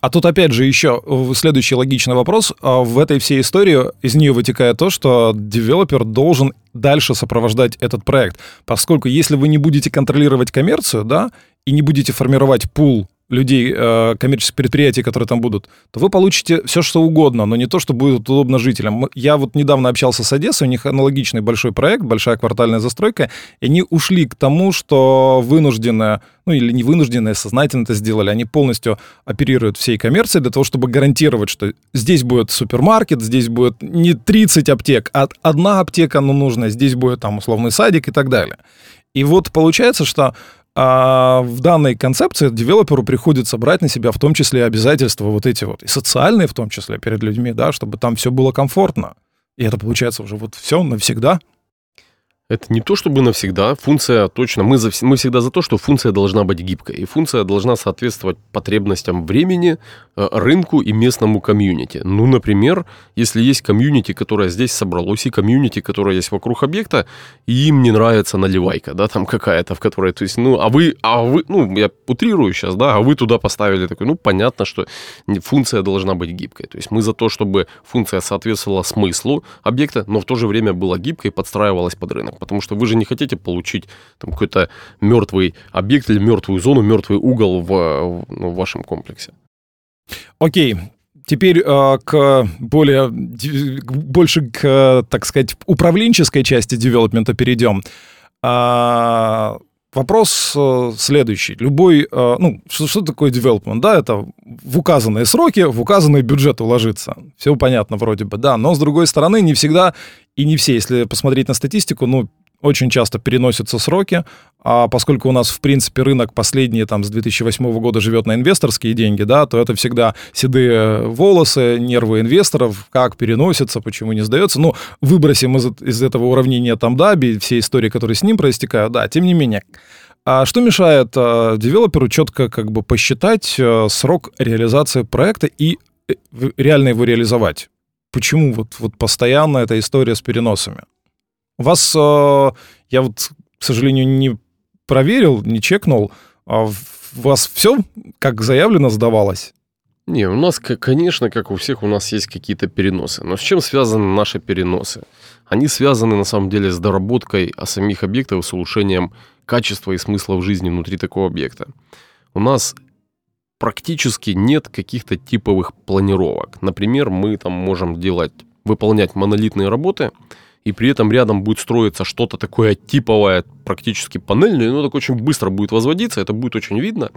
А тут опять же еще следующий логичный вопрос. А в этой всей истории из нее вытекает то, что девелопер должен дальше сопровождать этот проект. Поскольку если вы не будете контролировать коммерцию, да, и не будете формировать пул людей, э, коммерческих предприятий, которые там будут, то вы получите все, что угодно, но не то, что будет удобно жителям. Я вот недавно общался с Одессой, у них аналогичный большой проект, большая квартальная застройка, и они ушли к тому, что вынуждены, ну или не вынужденные, сознательно это сделали, они полностью оперируют всей коммерцией для того, чтобы гарантировать, что здесь будет супермаркет, здесь будет не 30 аптек, а одна аптека, ну, нужная, здесь будет там условный садик и так далее. И вот получается, что а в данной концепции девелоперу приходится брать на себя в том числе обязательства вот эти вот, и социальные в том числе перед людьми, да, чтобы там все было комфортно. И это получается уже вот все навсегда. Это не то чтобы навсегда, функция точно, мы, за, мы всегда за то, что функция должна быть гибкой, и функция должна соответствовать потребностям времени, э, рынку и местному комьюнити. Ну, например, если есть комьюнити, которое здесь собралось, и комьюнити, которое есть вокруг объекта, и им не нравится наливайка, да, там какая-то, в которой, то есть, ну, а вы, а вы, ну, я утрирую сейчас, да, а вы туда поставили такой, ну, понятно, что функция должна быть гибкой. То есть мы за то, чтобы функция соответствовала смыслу объекта, но в то же время была гибкой подстраивалась под рынок потому что вы же не хотите получить там, какой-то мертвый объект или мертвую зону, мертвый угол в, ну, в вашем комплексе. Окей, Теперь э, к более, больше к, так сказать, управленческой части девелопмента перейдем. А, вопрос э, следующий. Любой, э, ну, что, что такое development? Да, это в указанные сроки, в указанный бюджет уложиться. Все понятно вроде бы, да. Но, с другой стороны, не всегда и не все, если посмотреть на статистику, ну, очень часто переносятся сроки, а поскольку у нас, в принципе, рынок последние, там, с 2008 года живет на инвесторские деньги, да, то это всегда седые волосы, нервы инвесторов, как переносится, почему не сдается. Ну, выбросим из, из этого уравнения там Даби, все истории, которые с ним проистекают, да, тем не менее. А что мешает э, девелоперу четко как бы посчитать э, срок реализации проекта и э, реально его реализовать? Почему вот, вот постоянно эта история с переносами? У вас, э, я вот, к сожалению, не проверил, не чекнул, а у вас все, как заявлено, сдавалось? Не, у нас, конечно, как у всех, у нас есть какие-то переносы. Но с чем связаны наши переносы? Они связаны, на самом деле, с доработкой самих объектов, с улучшением качества и смысла в жизни внутри такого объекта. У нас практически нет каких-то типовых планировок. Например, мы там можем делать, выполнять монолитные работы – и при этом рядом будет строиться что-то такое типовое, практически панельное, но так очень быстро будет возводиться, это будет очень видно.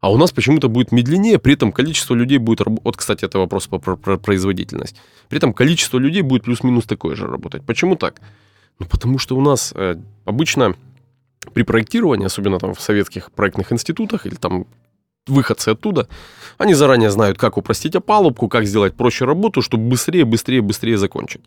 А у нас почему-то будет медленнее, при этом количество людей будет... Вот, кстати, это вопрос про, про производительность. При этом количество людей будет плюс-минус такое же работать. Почему так? Ну, потому что у нас э, обычно при проектировании, особенно там в советских проектных институтах или там выходцы оттуда, они заранее знают, как упростить опалубку, как сделать проще работу, чтобы быстрее, быстрее, быстрее закончить.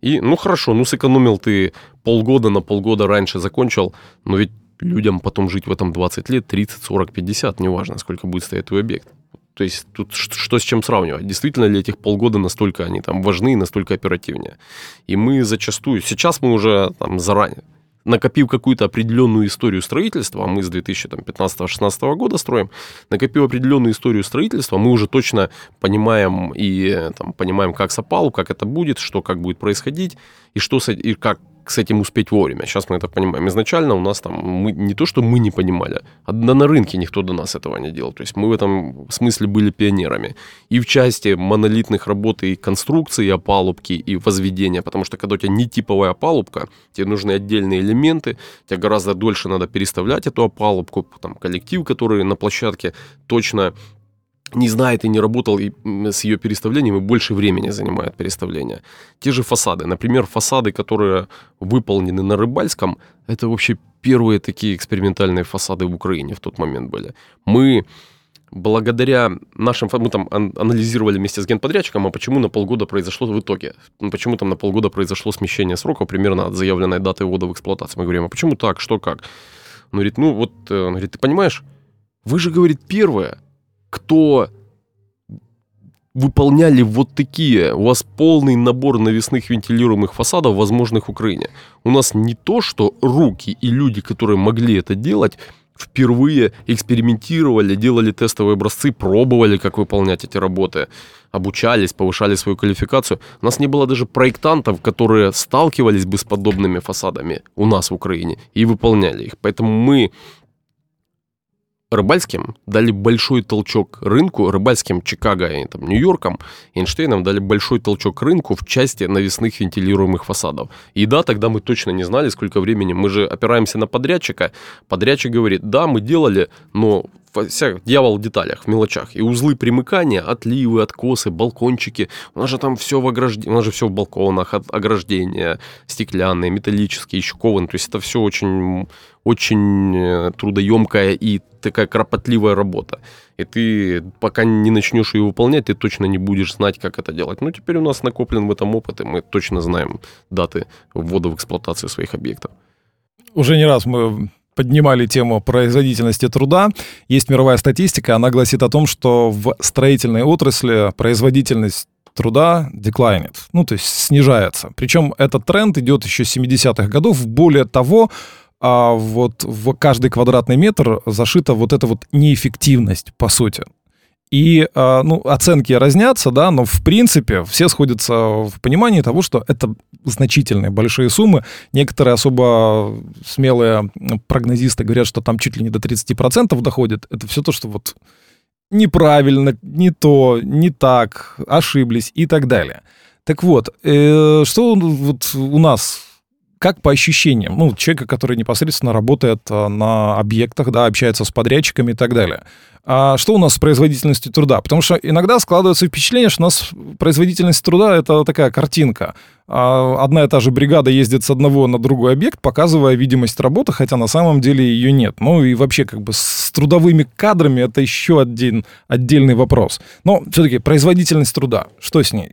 И, ну хорошо, ну сэкономил ты полгода на полгода раньше закончил, но ведь людям потом жить в этом 20 лет, 30, 40, 50, неважно, сколько будет стоять твой объект. То есть тут что с чем сравнивать? Действительно ли этих полгода настолько они там важны и настолько оперативнее? И мы зачастую, сейчас мы уже там заранее, накопив какую-то определенную историю строительства, а мы с 2015-2016 года строим, накопив определенную историю строительства, мы уже точно понимаем и там, понимаем, как с опалу, как это будет, что как будет происходить, и, что и как с этим успеть вовремя. Сейчас мы это понимаем. Изначально у нас там мы, не то, что мы не понимали, а на рынке никто до нас этого не делал. То есть мы в этом смысле были пионерами. И в части монолитных работ и конструкции, и опалубки, и возведения. Потому что когда у тебя не типовая опалубка, тебе нужны отдельные элементы, тебе гораздо дольше надо переставлять эту опалубку. Там коллектив, который на площадке точно не знает и не работал и с ее переставлением, и больше времени занимает переставление. Те же фасады. Например, фасады, которые выполнены на Рыбальском, это вообще первые такие экспериментальные фасады в Украине в тот момент были. Мы благодаря нашим... Мы там анализировали вместе с генподрядчиком, а почему на полгода произошло в итоге, ну, почему там на полгода произошло смещение сроков примерно от заявленной даты ввода в эксплуатацию. Мы говорим, а почему так, что как? Он говорит, ну вот, э, он говорит, ты понимаешь, вы же, говорит, первое, кто выполняли вот такие. У вас полный набор навесных вентилируемых фасадов, возможных в Украине. У нас не то, что руки и люди, которые могли это делать, впервые экспериментировали, делали тестовые образцы, пробовали, как выполнять эти работы, обучались, повышали свою квалификацию. У нас не было даже проектантов, которые сталкивались бы с подобными фасадами у нас в Украине и выполняли их. Поэтому мы Рыбальским дали большой толчок рынку, Рыбальским, Чикаго и там, Нью-Йорком, Эйнштейном дали большой толчок рынку в части навесных вентилируемых фасадов. И да, тогда мы точно не знали, сколько времени. Мы же опираемся на подрядчика. Подрядчик говорит, да, мы делали, но вся, дьявол в деталях, в мелочах. И узлы примыкания, отливы, откосы, балкончики. У нас же там все в ограждении, у нас же все в балконах, от ограждения, стеклянные, металлические, еще кованы. То есть это все очень, очень э, трудоемкая и такая кропотливая работа. И ты пока не начнешь ее выполнять, ты точно не будешь знать, как это делать. Ну, теперь у нас накоплен в этом опыт, и мы точно знаем даты ввода в эксплуатацию своих объектов. Уже не раз мы поднимали тему производительности труда. Есть мировая статистика, она гласит о том, что в строительной отрасли производительность труда деклайнит, ну, то есть снижается. Причем этот тренд идет еще с 70-х годов. Более того, а вот в каждый квадратный метр зашита вот эта вот неэффективность, по сути. И, а, ну, оценки разнятся, да, но в принципе все сходятся в понимании того, что это значительные большие суммы. Некоторые особо смелые прогнозисты говорят, что там чуть ли не до 30% доходит. Это все то, что вот неправильно, не то, не так, ошиблись и так далее. Так вот, э, что вот у нас как по ощущениям, ну, человека, который непосредственно работает а, на объектах, да, общается с подрядчиками и так далее. А что у нас с производительностью труда? Потому что иногда складывается впечатление, что у нас производительность труда — это такая картинка. А одна и та же бригада ездит с одного на другой объект, показывая видимость работы, хотя на самом деле ее нет. Ну и вообще как бы с трудовыми кадрами это еще один отдельный вопрос. Но все-таки производительность труда, что с ней?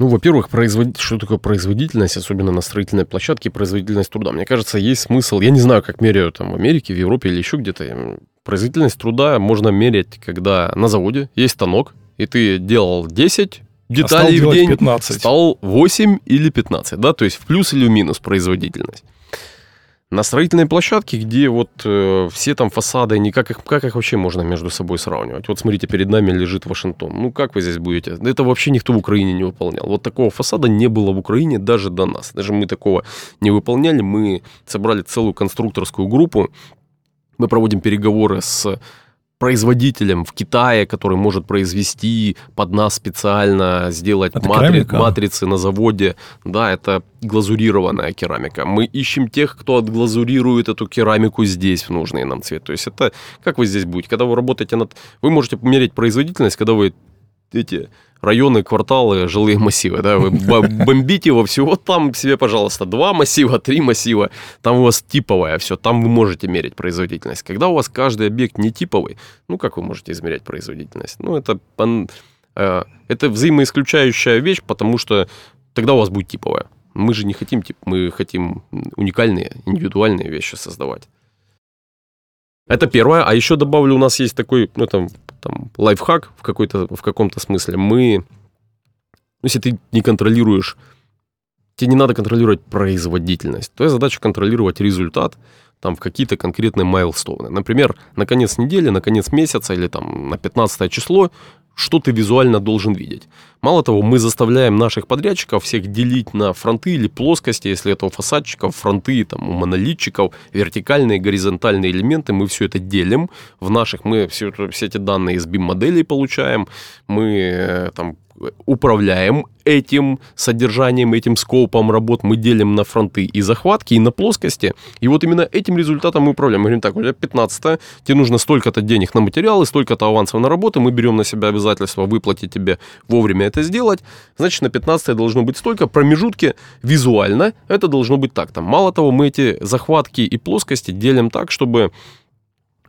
Ну, во-первых, производ... что такое производительность, особенно на строительной площадке, производительность труда? Мне кажется, есть смысл, я не знаю, как меряют там в Америке, в Европе или еще где-то. Производительность труда можно мерять, когда на заводе есть станок, и ты делал 10 деталей а в день, 15. стал 8 или 15, да, то есть в плюс или в минус производительность. На строительной площадке, где вот э, все там фасады, не как их, как их вообще можно между собой сравнивать? Вот смотрите, перед нами лежит Вашингтон. Ну, как вы здесь будете? Это вообще никто в Украине не выполнял. Вот такого фасада не было в Украине даже до нас. Даже мы такого не выполняли. Мы собрали целую конструкторскую группу. Мы проводим переговоры с производителем в Китае, который может произвести под нас специально, сделать матри- матрицы на заводе. Да, это глазурированная керамика. Мы ищем тех, кто отглазурирует эту керамику здесь в нужный нам цвет. То есть это, как вы здесь будете, когда вы работаете над... Вы можете померить производительность, когда вы эти районы, кварталы, жилые массивы, да, вы бомбите его все, вот там себе, пожалуйста, два массива, три массива, там у вас типовое все, там вы можете мерить производительность. Когда у вас каждый объект не типовый, ну, как вы можете измерять производительность? Ну, это, э, это взаимоисключающая вещь, потому что тогда у вас будет типовая. Мы же не хотим, тип, мы хотим уникальные, индивидуальные вещи создавать. Это первое. А еще добавлю, у нас есть такой, ну, там, там лайфхак в, какой-то, в каком-то смысле. Мы, ну, если ты не контролируешь, тебе не надо контролировать производительность. Твоя задача контролировать результат там в какие-то конкретные майлстоуны. Например, на конец недели, на конец месяца или там на 15 число что ты визуально должен видеть. Мало того, мы заставляем наших подрядчиков всех делить на фронты или плоскости, если это у фасадчиков, фронты, там, у монолитчиков, вертикальные, горизонтальные элементы, мы все это делим в наших, мы все, все эти данные из BIM-моделей получаем, мы э, там управляем этим содержанием, этим скопом работ, мы делим на фронты и захватки, и на плоскости. И вот именно этим результатом мы управляем. Мы говорим, так, у тебя 15 тебе нужно столько-то денег на материалы, столько-то авансов на работу, мы берем на себя обязательство выплатить тебе вовремя это сделать. Значит, на 15 должно быть столько. Промежутки визуально это должно быть так. Там, мало того, мы эти захватки и плоскости делим так, чтобы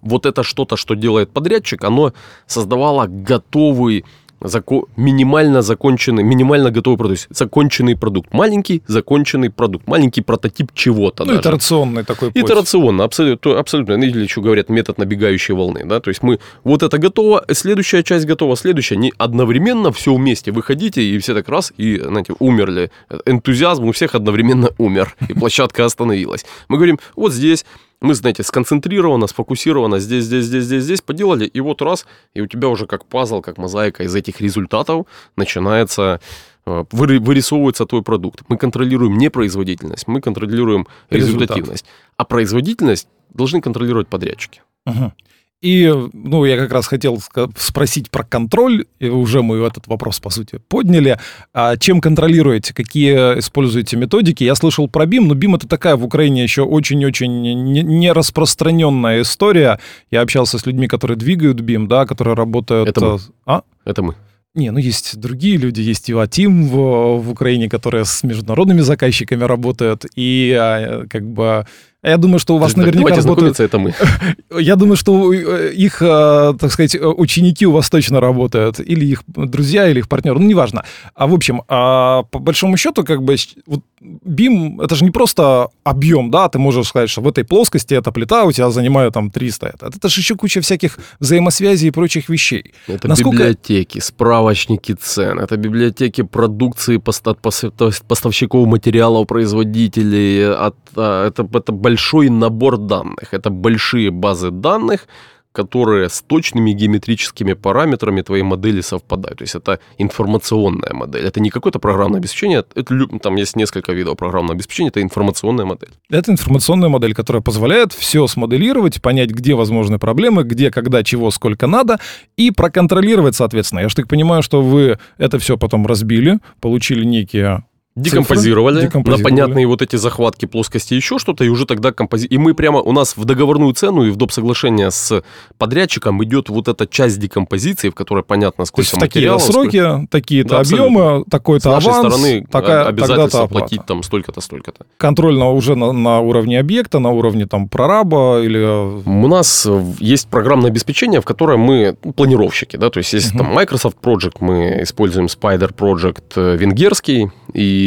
вот это что-то, что делает подрядчик, оно создавало готовый зако- минимально законченный, минимально готовый продукт. Законченный продукт. Маленький законченный продукт. Маленький прототип чего-то Ну, даже. итерационный такой путь. Итерационно, абсолютно. абсолютно. Или еще говорят, метод набегающей волны. Да? То есть мы, вот это готово, следующая часть готова, следующая. Не одновременно все вместе. Выходите, и все так раз, и, знаете, умерли. Энтузиазм у всех одновременно умер. И площадка остановилась. Мы говорим, вот здесь мы, знаете, сконцентрированно, сфокусированно здесь, здесь, здесь, здесь, здесь поделали, и вот раз, и у тебя уже как пазл, как мозаика из этих результатов начинается э, вырисовывается твой продукт. Мы контролируем не производительность, мы контролируем результативность. Результат. А производительность должны контролировать подрядчики. Угу. И, ну, я как раз хотел спросить про контроль, и уже мы этот вопрос, по сути, подняли. А чем контролируете, какие используете методики? Я слышал про BIM, но BIM это такая в Украине еще очень-очень нераспространенная история. Я общался с людьми, которые двигают BIM, да, которые работают... Это мы. А? Это мы. Не, ну есть другие люди, есть Иватим в, в Украине, которые с международными заказчиками работают, и а, как бы я думаю, что у вас наверняка Давайте работают... это мы. Я думаю, что э, их, э, так сказать, ученики у вас точно работают, или их друзья, или их партнеры, ну, неважно. А в общем, а, по большому счету, как бы, вот BIM, это же не просто объем, да, ты можешь сказать, что в этой плоскости эта плита у тебя занимает там 300, это, это же еще куча всяких взаимосвязей и прочих вещей. Это Насколько... библиотеки, справочники цен, это библиотеки продукции поставщиков материалов, производителей, от, а, это, это большой набор данных, это большие базы данных, которые с точными геометрическими параметрами твоей модели совпадают. То есть это информационная модель. Это не какое-то программное обеспечение. Это, там есть несколько видов программного обеспечения. Это информационная модель. Это информационная модель, которая позволяет все смоделировать, понять, где возможны проблемы, где, когда, чего, сколько надо, и проконтролировать, соответственно. Я же так понимаю, что вы это все потом разбили, получили некие Декомпозировали, цифры, декомпозировали. на понятные вот эти захватки плоскости, еще что-то, и уже тогда компози... И мы прямо, у нас в договорную цену и в доп. соглашение с подрядчиком идет вот эта часть декомпозиции, в которой понятно, То сколько есть в такие материалов, сколько- сроки, такие-то Да, объемы, С такой-то нашей аванс, стороны такая, обязательство платить там столько-то, столько-то. Контрольно уже на, на уровне объекта, на уровне там прораба или... У нас э, есть программное обеспечение, в которое мы ну, планировщики, да, то есть есть там Microsoft Project, мы используем Spider Project э, венгерский, и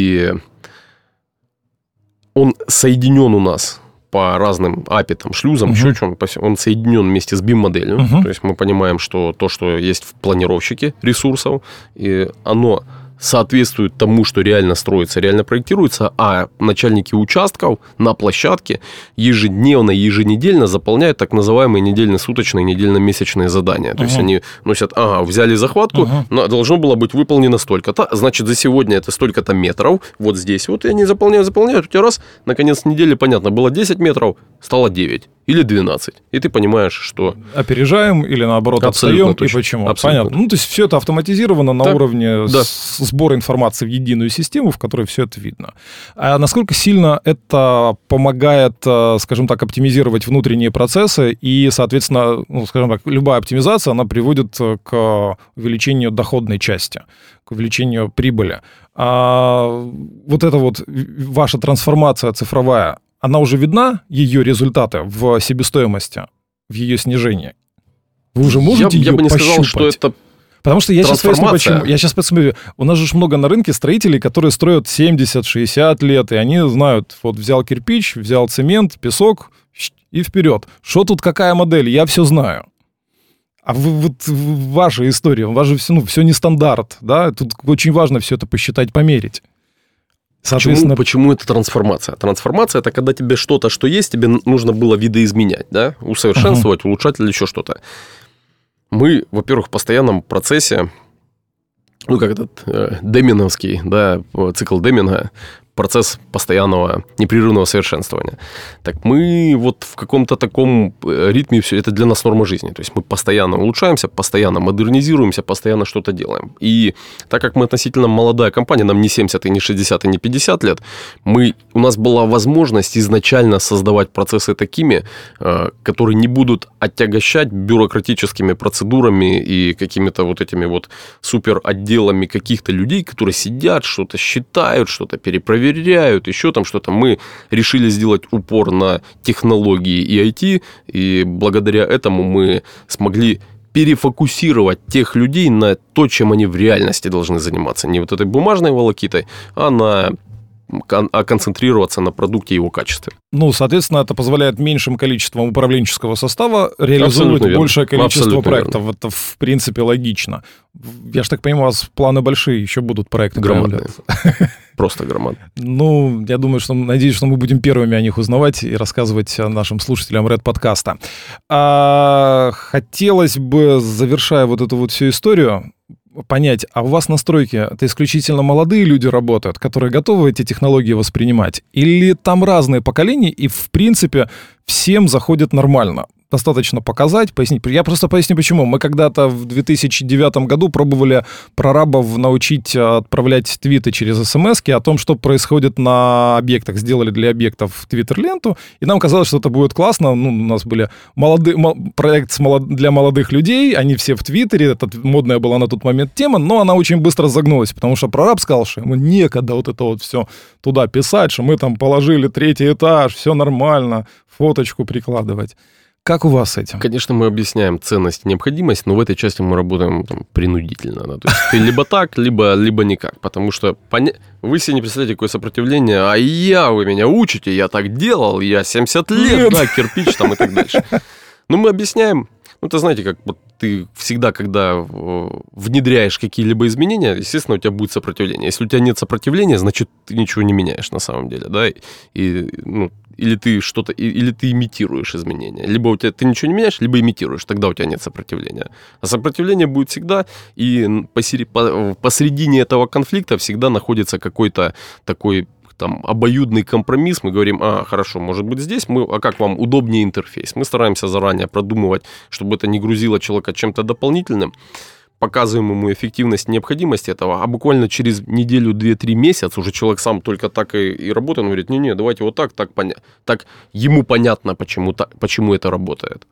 он соединен у нас по разным API, там, шлюзам, Мгм. еще чем он соединен вместе с BIM-моделью. Мгм. То есть мы понимаем, что то, что есть в планировщике ресурсов, и оно соответствует тому, что реально строится, реально проектируется, а начальники участков на площадке ежедневно, еженедельно заполняют так называемые недельно-суточные, недельно-месячные задания. То есть они носят, ага, взяли захватку, но должно было быть выполнено столько-то, значит, за сегодня это столько-то метров, вот здесь вот, и они заполняют, заполняют, у тебя раз, на конец недели, понятно, было 10 метров, стало 9 или 12, и ты понимаешь, что Опережаем или наоборот Абсолютно отстаем, и почему. Абсолютно. Понятно. Ну, то есть все это автоматизировано на Так. уровне Да. сбора информации в единую систему, в которой все это видно. А насколько сильно это помогает, э, скажем так, оптимизировать внутренние процессы и, соответственно, ну, скажем так, любая оптимизация, она приводит э, к увеличению доходной части, к увеличению прибыли. А вот эта вот ваша трансформация цифровая, она уже видна, ее результаты в себестоимости, в ее снижении? Вы уже можете я, я ее бы не сказал, пощупать? что это Потому что я сейчас поясню, почему. Я сейчас посмотрю. У нас же много на рынке строителей, которые строят 70-60 лет, и они знают, вот взял кирпич, взял цемент, песок и вперед. Что тут, какая модель, я все знаю. А вы, вот ваша история, у вас же все, ну, все не стандарт, да? Тут очень важно все это посчитать, померить. Почему, почему это трансформация? Трансформация это когда тебе что-то, что есть, тебе нужно было видоизменять, да, усовершенствовать, улучшать или еще что-то. Мы, во-первых, в постоянном процессе, ну, как этот э, деминовский, да, цикл Деминга, процесс постоянного непрерывного совершенствования. Так мы вот в каком-то таком э, ритме все это для нас норма жизни. То есть мы постоянно улучшаемся, постоянно модернизируемся, постоянно что-то делаем. И так как мы относительно молодая компания, нам не 70 и не 60 и не 50 лет, мы, у нас была возможность изначально создавать процессы такими, э, которые не будут отягощать бюрократическими процедурами и какими-то вот этими вот супер отделами каких-то людей, которые сидят, что-то считают, что-то перепроверяют, еще там что-то. Мы решили сделать упор на технологии и IT, и благодаря этому мы смогли перефокусировать тех людей на то, чем они в реальности должны заниматься. Не вот этой бумажной волокитой, а на а концентрироваться на продукте и его качестве. Ну, соответственно, это позволяет меньшим количеством управленческого состава реализовывать Абсолютно верно. большее количество Абсолютно проектов. Это, в принципе, логично. Я же так понимаю, у вас планы большие, еще будут проекты Громадные. Просто громадно. Ну, я думаю, что, надеюсь, что мы будем первыми о них узнавать и рассказывать нашим слушателям Red подкаста. А, хотелось бы, завершая вот эту вот всю историю, понять, а у вас на стройке это исключительно молодые люди работают, которые готовы эти технологии воспринимать? Или там разные поколения, и, в принципе, всем заходит нормально? Достаточно показать, пояснить. Я просто поясню, почему. Мы когда-то в 2009 году пробовали прорабов научить э, отправлять твиты через смс о том, что происходит на объектах. Сделали для объектов твиттер-ленту, и нам казалось, что это будет классно. Ну, у нас были молодые, мо- проект для молодых людей, они все в Твиттере, это модная была на тот момент тема, но она очень быстро загнулась, потому что прораб сказал, что ему некогда вот это вот все туда писать, что мы там положили третий этаж, все нормально, фоточку прикладывать. Как у вас с этим? Конечно, мы объясняем ценность и необходимость, но в этой части мы работаем там, принудительно. да. То есть ты либо так, либо, либо никак. Потому что поня- вы себе не представляете, какое сопротивление, а я, вы меня учите, я так делал, я 70 лет, Нет. да, кирпич там и так дальше. Но мы объясняем, ну, это знаете, как вот ты всегда, когда э, внедряешь какие-либо изменения, естественно, у тебя будет сопротивление. Если у тебя нет сопротивления, значит, ты ничего не меняешь на самом деле, да, и, ну, или ты что-то, или ты имитируешь изменения. Либо у тебя ты ничего не меняешь, либо имитируешь, тогда у тебя нет сопротивления. А сопротивление будет всегда, и посере- по- посередине этого конфликта всегда находится какой-то такой там обоюдный компромисс, мы говорим, а, хорошо, может быть здесь, мы, а как вам удобнее интерфейс? Мы стараемся заранее продумывать, чтобы это не грузило человека чем-то дополнительным. показываем ему эффективность, необходимость этого, а буквально через неделю, две, три месяца уже человек сам только так и, и работает, он говорит, не-не, давайте вот так, так, поня так ему понятно, почему, так, почему это работает.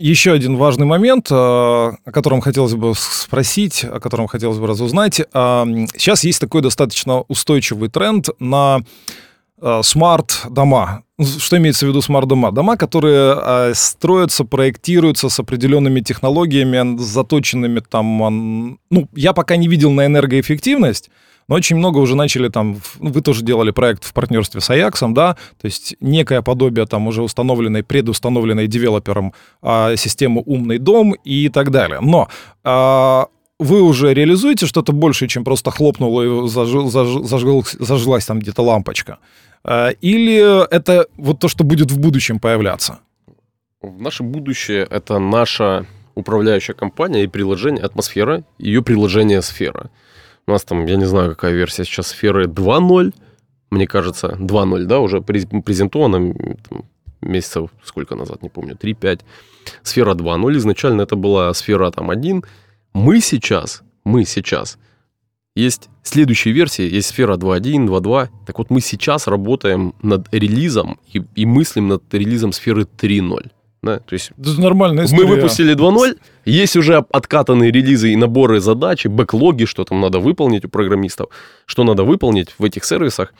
Еще один важный момент, э, о котором хотелось бы спросить, о котором хотелось бы разузнать. Э, сейчас есть такой достаточно устойчивый тренд на э, смарт-дома. Что имеется в виду смарт-дома? Дома, которые строятся, проектируются с определенными технологиями, заточенными там... Ну, я пока не видел на энергоэффективность, но очень много уже начали там, ну, вы тоже делали проект в партнерстве с Аяксом, да, то есть некое подобие там уже установленной, предустановленной девелопером а, системы «Умный дом» и так далее. Но а, вы уже реализуете что-то большее, чем просто хлопнуло и зажил, заж, зажил, зажглась там где-то лампочка? А, или это вот то, что будет в будущем появляться? В наше будущее это наша управляющая компания и приложение «Атмосфера», ее приложение «Сфера». У нас там, я не знаю, какая версия сейчас сферы 2.0, мне кажется, 2.0, да, уже презентована там, месяцев сколько назад, не помню, 3-5. Сфера 2.0 изначально это была сфера там 1. Мы сейчас, мы сейчас, есть следующие версии, есть сфера 2.1, 2.2. Так вот мы сейчас работаем над релизом и, и мыслим над релизом сферы 3.0. Да, то есть Это нормальная история. мы выпустили 2.0, есть уже откатанные релизы и наборы задач, и бэклоги, что там надо выполнить у программистов, что надо выполнить в этих сервисах.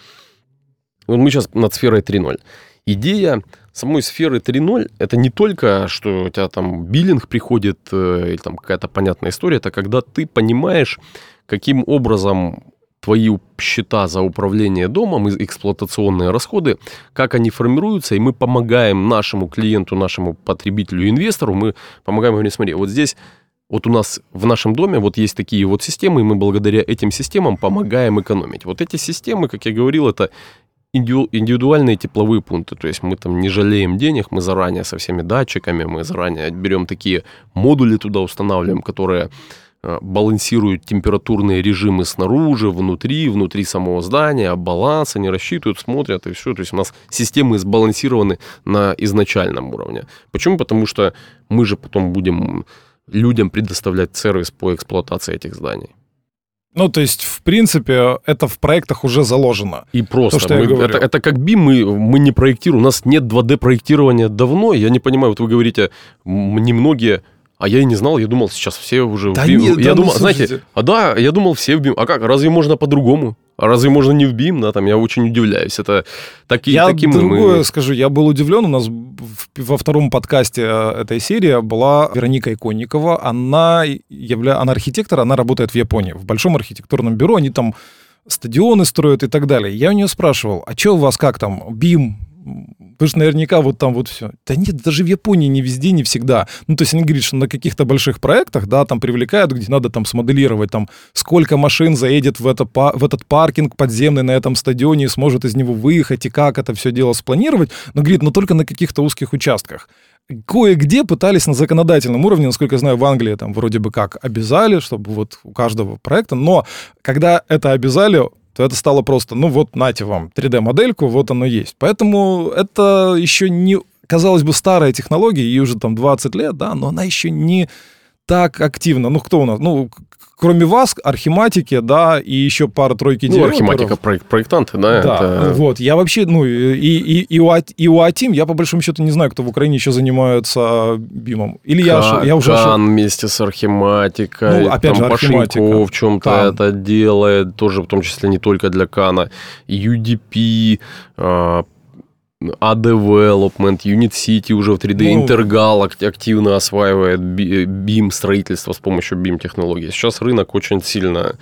Вот мы сейчас над сферой 3.0. Идея самой сферы 3.0 это не только, что у тебя там биллинг приходит э, или там какая-то понятная история, это когда ты понимаешь, каким образом твои счета за управление домом, эксплуатационные расходы, как они формируются, и мы помогаем нашему клиенту, нашему потребителю, инвестору, мы помогаем говорить, смотри, вот здесь вот у нас в нашем доме вот есть такие вот системы, и мы благодаря этим системам помогаем экономить. Вот эти системы, как я говорил, это индивидуальные тепловые пункты, то есть мы там не жалеем денег, мы заранее со всеми датчиками, мы заранее берем такие модули туда устанавливаем, которые балансируют температурные режимы снаружи, внутри, внутри самого здания, баланс они рассчитывают, смотрят и все. То есть у нас системы сбалансированы на изначальном уровне. Почему? Потому что мы же потом будем людям предоставлять сервис по эксплуатации этих зданий. Ну, то есть, в принципе, это в проектах уже заложено. И просто. То, что мы, я говорю. Это, это как BIM, мы, мы не проектируем. У нас нет 2D-проектирования давно. Я не понимаю, вот вы говорите, немногие а я и не знал, я думал, сейчас все уже да в BIM. Нет, я да, ну, думал, ну, знаете, а да, я думал, все в BIM. А как, разве можно по-другому? А разве можно не в BIM? Да, там я очень удивляюсь. Это такие, я таким другое мы... скажу, я был удивлен. У нас во втором подкасте э, этой серии была Вероника Иконникова. Она, явля... она архитектор, она работает в Японии, в большом архитектурном бюро. Они там стадионы строят и так далее. Я у нее спрашивал, а что у вас как там, BIM, Потому что наверняка вот там вот все. Да нет, даже в Японии не везде, не всегда. Ну, то есть они говорят, что на каких-то больших проектах, да, там привлекают, где надо там смоделировать, там, сколько машин заедет в, это, в этот паркинг подземный на этом стадионе и сможет из него выехать, и как это все дело спланировать. Но, говорит, но только на каких-то узких участках. Кое-где пытались на законодательном уровне, насколько я знаю, в Англии там вроде бы как обязали, чтобы вот у каждого проекта, но когда это обязали, то это стало просто, ну вот, нате вам 3D-модельку, вот оно есть. Поэтому это еще не, казалось бы, старая технология, ей уже там 20 лет, да, но она еще не так активно. Ну, кто у нас? Ну, кроме вас, архиматики, да, и еще пара-тройки ну, архиматика проект, проектанты, да. Да, это... вот. Я вообще, ну, и, и, и, у, и у Атим, я по большому счету не знаю, кто в Украине еще занимается БИМом. Или я, я уже... Кан вместе с архиматикой. Ну, опять там же, архиматика. в чем-то Кан. это делает, тоже в том числе не только для Кана. UDP, A-Development, Unit City уже в 3D, ну, Intergal активно осваивает BIM строительство с помощью BIM технологий. Сейчас рынок очень сильно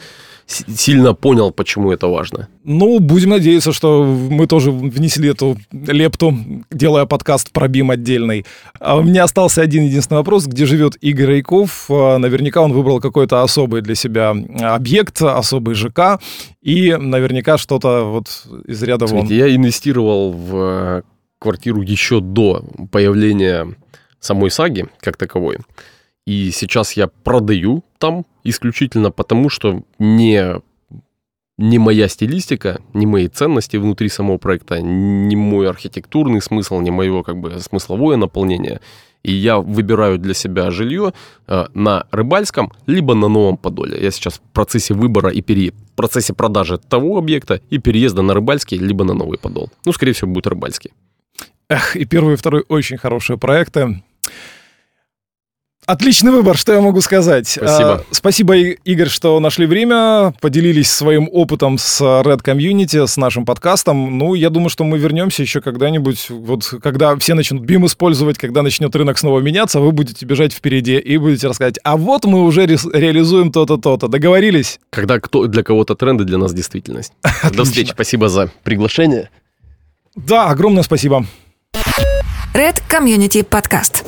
сильно понял, почему это важно. Ну, будем надеяться, что мы тоже внесли эту лепту, делая подкаст про БИМ отдельный. А у меня остался один единственный вопрос. Где живет Игорь Рейков? А, наверняка он выбрал какой-то особый для себя объект, особый ЖК, и наверняка что-то вот из ряда Смотрите, вон. Я инвестировал в квартиру еще до появления самой саги как таковой. И сейчас я продаю там исключительно потому, что не не моя стилистика, не мои ценности внутри самого проекта, не мой архитектурный смысл, не мое как бы смысловое наполнение. И я выбираю для себя жилье э, на Рыбальском, либо на Новом Подоле. Я сейчас в процессе выбора и пере... в процессе продажи того объекта и переезда на Рыбальский, либо на Новый Подол. Ну, скорее всего, будет Рыбальский. Эх, и первый, и второй очень хорошие проекты. Отличный выбор, что я могу сказать. Спасибо. А, спасибо, Игорь, что нашли время, поделились своим опытом с Red Community, с нашим подкастом. Ну, я думаю, что мы вернемся еще когда-нибудь, вот когда все начнут BIM использовать, когда начнет рынок снова меняться, вы будете бежать впереди и будете рассказать, а вот мы уже ре- реализуем то-то, то-то. Договорились? Когда кто, для кого-то тренды, для нас действительность. До встречи, спасибо за приглашение. Да, огромное спасибо. Red Community Podcast.